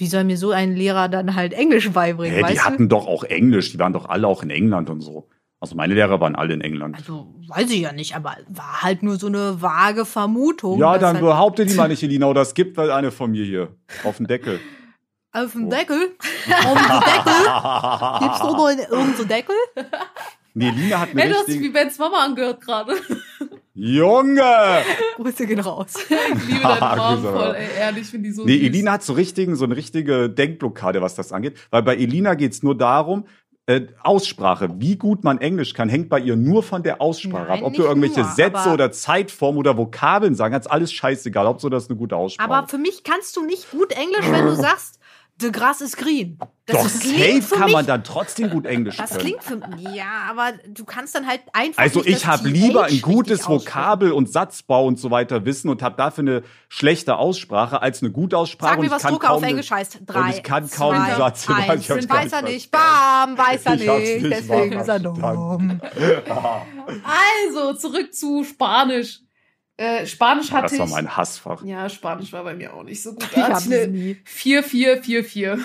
Wie soll mir so ein Lehrer dann halt Englisch beibringen, Hä, weißt die du? hatten doch auch Englisch. Die waren doch alle auch in England und so. Also meine Lehrer waren alle in England. Also, weiß ich ja nicht, aber war halt nur so eine vage Vermutung. ja, dann halt behaupte die mal nicht, Elina, oder es gibt weil eine von mir hier. Auf dem Deckel. auf dem Oh. Deckel. Auf dem Deckel. Gibt's doch noch irgendeinen Deckel? nee, Elina hat eine Hey, du hast dich wie. Bens Mama angehört gerade. Junge! Grüße gehen raus. Ich liebe deine Mom Grüße, voll, ey, ehrlich, ich finde die so Nee, süß. Elina hat so, richtigen, so eine richtige Denkblockade, was das angeht. Weil bei Elina geht's nur darum, äh, Aussprache. Wie gut man Englisch kann, hängt bei ihr nur von der Aussprache Nein, ab. Ob du irgendwelche nur, Sätze oder Zeitformen oder Vokabeln sagen kannst, alles scheißegal. Hauptsache, das ist eine gute Aussprache. Aber für mich kannst du nicht gut Englisch, wenn du sagst, the grass is green. Das Doch, safe kann mich, man dann trotzdem gut Englisch Das können. klingt für Ja, aber du kannst dann halt einfach. Also ich das habe lieber ein gutes. Vokabel und Satzbau und so weiter Wissen und habe dafür eine schlechte Aussprache als eine gute Aussprache. Sag und mir, ich was Drucker auf Englisch heißt. Drei, Und ich kann kaum einen zwei, Satz. Ich eins. gar Weiß er nicht. Bam, weiß er Ich nicht. nicht Deswegen ist er dumm. Also, zurück zu Spanisch. Äh, Spanisch hatte Das war ich. mein Hassfach. Ja, Spanisch war bei mir auch nicht so gut. Ich Da hatte hab's ich eine nie. 4, 4, 4, 4.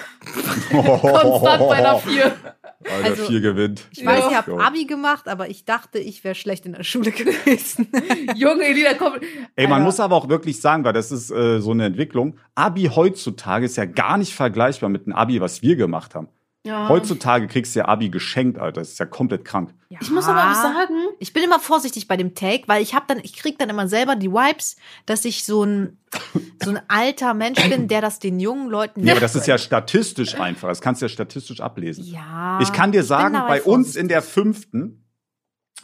Konstant bei einer 4. Alter, Also, vier gewinnt. Ich weiß, Ja. ich habe Abi gemacht, aber ich dachte, ich wäre schlecht in der Schule gewesen. Junge, Elina, komm. Ey, man Alter. muss aber auch wirklich sagen, weil das ist äh, so eine Entwicklung. Abi heutzutage ist ja gar nicht vergleichbar mit dem Abi, was wir gemacht haben. Ja. Heutzutage kriegst du ja Abi geschenkt, Alter. Das ist ja komplett krank. Ich muss aber auch sagen, Ich bin immer vorsichtig bei dem Take, weil ich habe dann, ich krieg dann immer selber die Vibes, dass ich so ein so ein alter Mensch bin, der das den jungen Leuten Ja, aber das ist ja statistisch einfach. Das kannst du ja statistisch ablesen. ja. Ich kann dir sagen, bei uns in der fünften,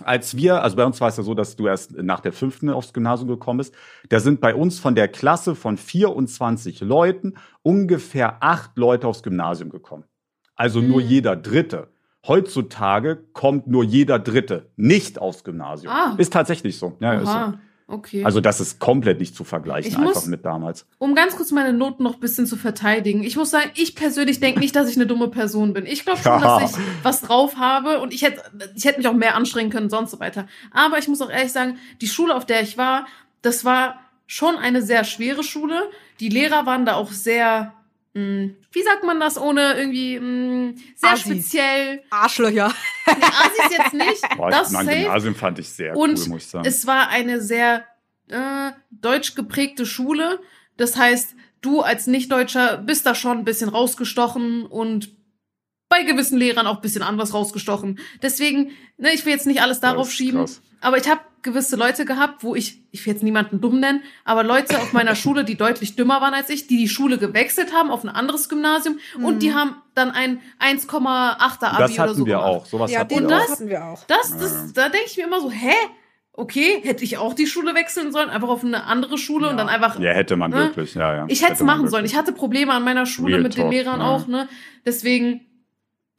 als wir, also bei uns war es ja so, dass du erst nach der fünften aufs Gymnasium gekommen bist, da sind bei uns von der Klasse von 24 Leuten ungefähr acht Leute aufs Gymnasium gekommen. Also nur Mhm. jeder Dritte. Heutzutage kommt nur jeder Dritte nicht aufs Gymnasium. Ah. Ist tatsächlich so. Ja, ist so. Okay. Also das ist komplett nicht zu vergleichen Ich einfach muss- mit damals. um ganz kurz meine Noten noch ein bisschen zu verteidigen. Ich muss sagen, ich persönlich denke nicht, dass ich eine dumme Person bin. Ich glaube schon, Ja. dass ich was drauf habe und ich hätte, ich hätte mich auch mehr anstrengen können, sonst so weiter. Aber ich muss auch ehrlich sagen, die Schule, auf der ich war, das war schon eine sehr schwere Schule. Die Lehrer waren da auch sehr, mh, wie sagt man das, ohne irgendwie mh, sehr Assis. speziell. Arschlöcher. Nee, Assis jetzt nicht. Boah, das mein safe. Gymnasium fand ich sehr Und cool, muss ich sagen. Es war eine sehr äh, deutsch geprägte Schule. Das heißt, du als Nichtdeutscher bist da schon ein bisschen rausgestochen und bei gewissen Lehrern auch ein bisschen anders rausgestochen. Deswegen, ne, ich will jetzt nicht alles darauf schieben, krass. aber ich habe gewisse Leute gehabt, wo ich, ich will jetzt niemanden dumm nennen, aber Leute auf meiner Schule, die deutlich dümmer waren als ich, die die Schule gewechselt haben auf ein anderes Gymnasium und die haben dann ein 1,8er Abi das oder hatten so wir gemacht. auch. Sowas Ja, hatten und wir das- auch. hatten wir auch. Das, das, da denke ich mir immer so, hä? Okay, hätte ich auch die Schule wechseln sollen, einfach auf eine andere Schule und dann einfach. Ja, hätte man Ne? wirklich. Ja, ja. Ich hätte es machen sollen. Ich hatte Probleme an meiner Schule Real mit den Talk, Lehrern ja. auch, ne? Deswegen,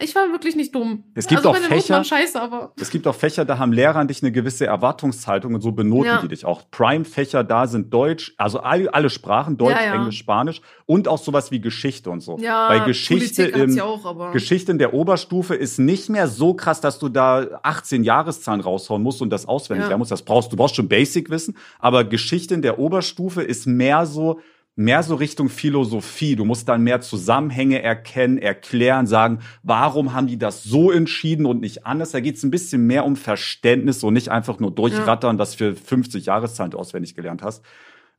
ich war wirklich nicht dumm. Es gibt also auch Fächer- scheiße, aber. Es gibt auch Fächer, da haben Lehrer an dich eine gewisse Erwartungshaltung und so benoten Ja. die dich auch. Prime-Fächer da sind Deutsch, also alle, alle Sprachen, Deutsch, Ja, ja. Englisch, Spanisch und auch sowas wie Geschichte und so. Ja, Bei Geschichte im, auch, aber- Geschichte in der Oberstufe ist nicht mehr so krass, dass du da 18 Jahreszahlen raushauen musst und das auswendig lernen musst. Das brauchst du. brauchst schon Basic-Wissen, aber Geschichte in der Oberstufe ist mehr so, mehr so Richtung Philosophie. Du musst dann mehr Zusammenhänge erkennen, erklären, sagen, warum haben die das so entschieden und nicht anders. Da geht es ein bisschen mehr um Verständnis und nicht einfach nur durchrattern, was für 50 Jahreszahlen auswendig gelernt hast.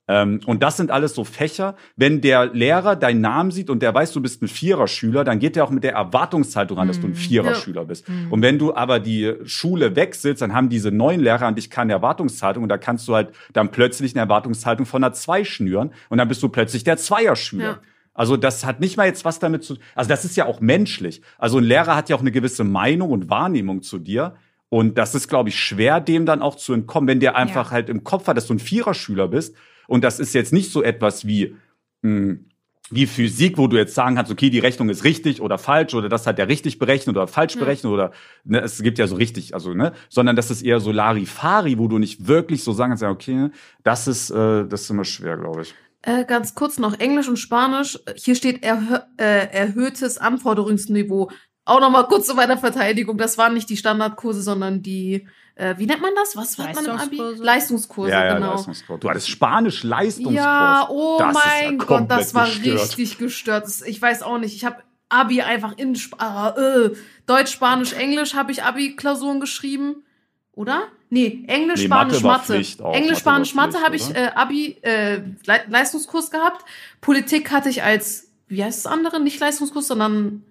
Ähm, und das sind alles so Fächer. Wenn der Lehrer deinen Namen sieht und der weiß, du bist ein Viererschüler, dann geht er auch mit der Erwartungshaltung an, dass du ein Viererschüler bist. Und wenn du aber die Schule wechselst, dann haben diese neuen Lehrer an dich keine Erwartungshaltung und da kannst du halt dann plötzlich eine Erwartungshaltung von einer Zwei schnüren und dann bist du plötzlich der Zweierschüler. Ja. Also das hat nicht mal jetzt was damit zu, also das ist ja auch menschlich. Also ein Lehrer hat ja auch eine gewisse Meinung und Wahrnehmung zu dir. Und das ist, glaube ich, schwer, dem dann auch zu entkommen, wenn der einfach Ja. halt im Kopf hat, dass du ein Viererschüler bist. Und das ist jetzt nicht so etwas wie, mh, wie Physik, wo du jetzt sagen kannst, okay, die Rechnung ist richtig oder falsch oder das hat er richtig berechnet oder falsch berechnet oder ne, es gibt ja so richtig, also ne, sondern das ist eher so Larifari, wo du nicht wirklich so sagen kannst, okay, das ist, äh, das ist immer schwer, glaube ich. Äh, ganz kurz noch Englisch und Spanisch. Hier steht erhö äh, erhöhtes Anforderungsniveau. Auch noch mal kurz zu meiner Verteidigung. Das waren nicht die Standardkurse, sondern die, äh, wie nennt man das? Was hat man im Abi? Leistungskurse. Ja, ja, genau. Leistungskurs. Du hattest Spanisch Leistungskurs. Ja, oh Das ist ja mein Gott, das war gestört. richtig gestört. Das, ich weiß auch nicht. Ich habe Abi einfach in Sp äh, äh, Deutsch, Spanisch, Englisch habe ich Abi-Klausuren geschrieben. Oder? Nee, Englisch, Nee, Spanisch, Mathe auch. Englisch, Mathe Spanisch, Mathe habe ich äh, Abi äh, Le Leistungskurs gehabt. Politik hatte ich als, wie heißt das andere? Nicht Leistungskurs, sondern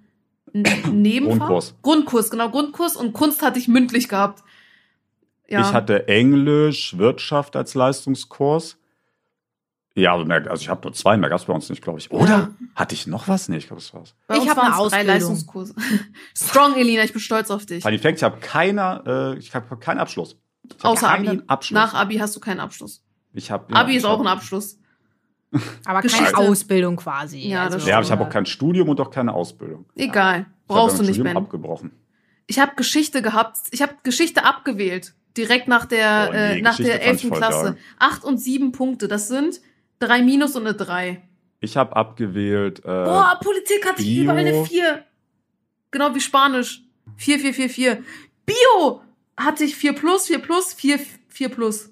Nebenfach? Grundkurs. Grundkurs, genau, Grundkurs. Und Kunst hatte ich mündlich gehabt. Ja. Ich hatte Englisch, Wirtschaft als Leistungskurs. Ja, also, mehr, also ich habe nur zwei, mehr gab's bei uns nicht, glaube ich. Oder? Ja. Hatte ich noch was? Nee, ich glaube, das war's. Bei Ich uns hab eine Ausbildung. Leistungskurse. Strong, Elina, ich bin stolz auf dich. Funny Fact, ich habe keiner, äh, ich habe keinen Abschluss. Ich hab Außer keinen Abi. Abschluss. Nach Abi hast du keinen Abschluss. ich hab, Abi ich ist auch ein Abschluss. Aber keine. Ausbildung quasi. Ja, das Ja, aber ich habe auch kein Studium und auch keine Ausbildung. Egal. Brauchst ja du nicht, Studium Ben. abgebrochen. Ich habe Geschichte gehabt. Ich habe Geschichte abgewählt. Direkt nach der, Oh, äh, nach Geschichte der fand ich 11. voll Klasse. Acht und sieben Punkte. Das sind drei Minus und eine drei. Ich habe abgewählt. Äh, Boah, Politik hatte ich überall eine vier. Genau wie Spanisch. Vier, vier, vier, vier. Bio hatte ich vier plus, vier plus, vier, vier plus.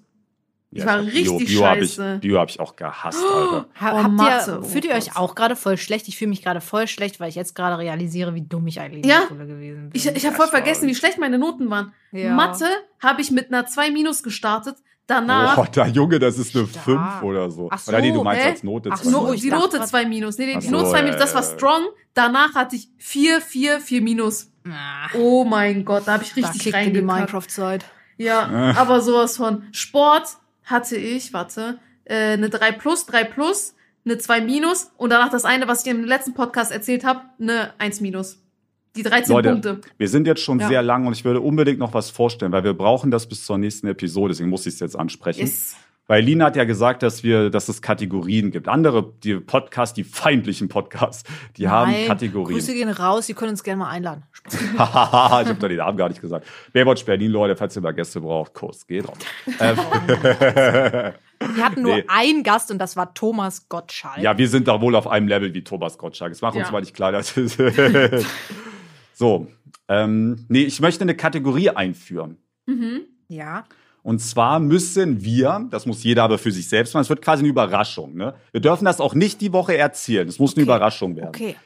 Ich war richtig Bio hab ich, scheiße. Bio habe ich auch gehasst, Alter. Ha Oh, habt Mathe, ihr, oh fühlt ihr euch auch gerade voll schlecht? Ich fühle mich gerade voll schlecht, weil ich jetzt gerade realisiere, wie dumm ich eigentlich Ja. in der Schule gewesen bin. Ich, ich habe voll ich war- vergessen, wie schlecht meine Noten waren. Ja. Mathe habe ich mit einer 2 minus gestartet. Danach Boah, da Junge, das ist eine Stark. 5 oder so. Ach so, oder nee, du meinst hä? als Note. Ach zwei so, die Note dachte- 2 minus. Nee, nee, Ach die so, Note 2 ja, minus, das war ja, ja. strong. Danach hatte ich 4, 4, 4 minus. Ah, Oh mein Gott, da habe ich da richtig die reingekackt. Minecraft-Zeit. Ja, aber sowas von. Sport hatte ich, warte, äh, eine 3 plus, 3 plus, eine 2 minus und danach das eine, was ich im letzten Podcast erzählt habe, eine 1 minus. Die 13 Leute, Punkte. wir sind jetzt schon Ja. sehr lang und ich würde unbedingt noch was vorstellen, weil wir brauchen das bis zur nächsten Episode, deswegen muss ich es jetzt ansprechen. Yes. Weil Lina hat ja gesagt, dass wir, dass es Kategorien gibt. Andere, die Podcasts, die feindlichen Podcasts, die haben Nein, Kategorien. Grüße gehen raus, Sie können uns gerne mal einladen. Spaß. ich habe doch den Namen gar nicht gesagt. Baywatch Berlin, Leute, falls ihr mal Gäste braucht, Kurs, geht drauf. Ähm, Wir hatten nur Nee. einen Gast und das war Thomas Gottschalk. ja, wir sind da wohl auf einem Level wie Thomas Gottschalk. Es macht uns Ja. mal nicht klar, dass So, ähm, nee, ich möchte eine Kategorie einführen. Mhm. Ja. Und zwar müssen wir, das muss jeder aber für sich selbst machen, es wird quasi eine Überraschung. Ne? Wir dürfen das auch nicht die Woche erzählen. Es muss eine Okay. Überraschung werden. Okay.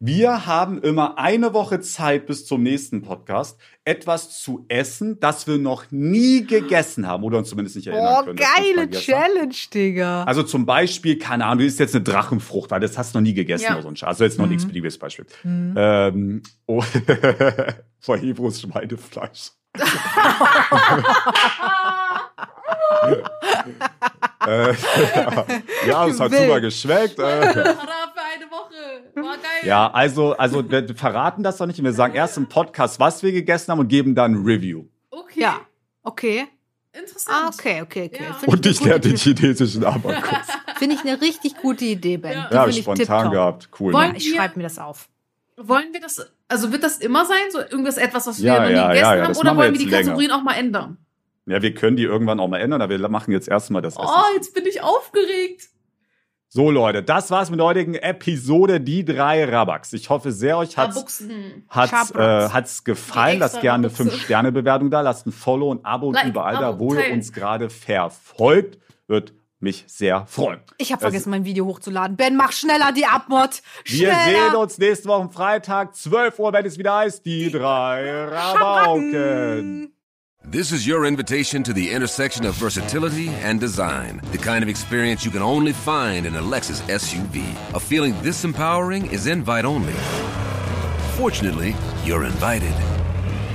Wir haben immer eine Woche Zeit bis zum nächsten Podcast, etwas zu essen, das wir noch nie gegessen haben oder uns zumindest nicht erinnern Boah, können. geile. Challenge, Digga. Also zum Beispiel, keine Ahnung, du isst jetzt eine Drachenfrucht, weil das hast du noch nie gegessen Ja. oder so ein Scheiß. Also jetzt noch ein Mhm. x-beliebiges Beispiel. Ähm, oh, vor Hebros Schweinefleisch. Äh, ja, es hat Wild. super geschmeckt. Äh. Hurra für eine Woche. War geil. Ja, also, also wir verraten das doch nicht. Wir sagen erst im Podcast, was wir gegessen haben und geben dann ein Review. Okay. Ja. Okay. Interessant. Ah, okay, okay, okay. Ja. Und ich lerne den chinesischen Abakus. Finde ich eine richtig gute Idee, Ben. Ja. Ja, hab find ich spontan tipptopp. gehabt. Cool. Wollen- Ne? Ich schreibe mir das auf. Wollen wir das, also wird das immer sein? So irgendwas etwas, was wir Ja, noch nie ja, gegessen ja, haben? Oder wollen wir die länger. Kategorien auch mal ändern? Ja, wir können die irgendwann auch mal ändern, aber wir machen jetzt erstmal das Essen. Oh, jetzt bin ich aufgeregt. So, Leute, das war's mit der heutigen Episode Die drei Rabaks. Ich hoffe sehr, euch hat's, Abuchsen. hat's, äh, hat's gefallen. Lasst gerne eine Rabuchse. 5-Sterne-Bewertung da. Lasst ein Follow, ein Abo und Like, überall da, Abo, wo ihr uns gerade verfolgt. Wird mich sehr freuen. Ich habe Also- vergessen, mein Video hochzuladen. Ben, mach schneller die Abmod. Wir sehen uns nächste Woche Freitag, 12 Uhr, wenn es wieder heißt, die drei Rabauken. This is your invitation to the intersection of versatility and design. The kind of experience you can only find in a Lexus SUV. A feeling this empowering is invite only. Fortunately, you're invited.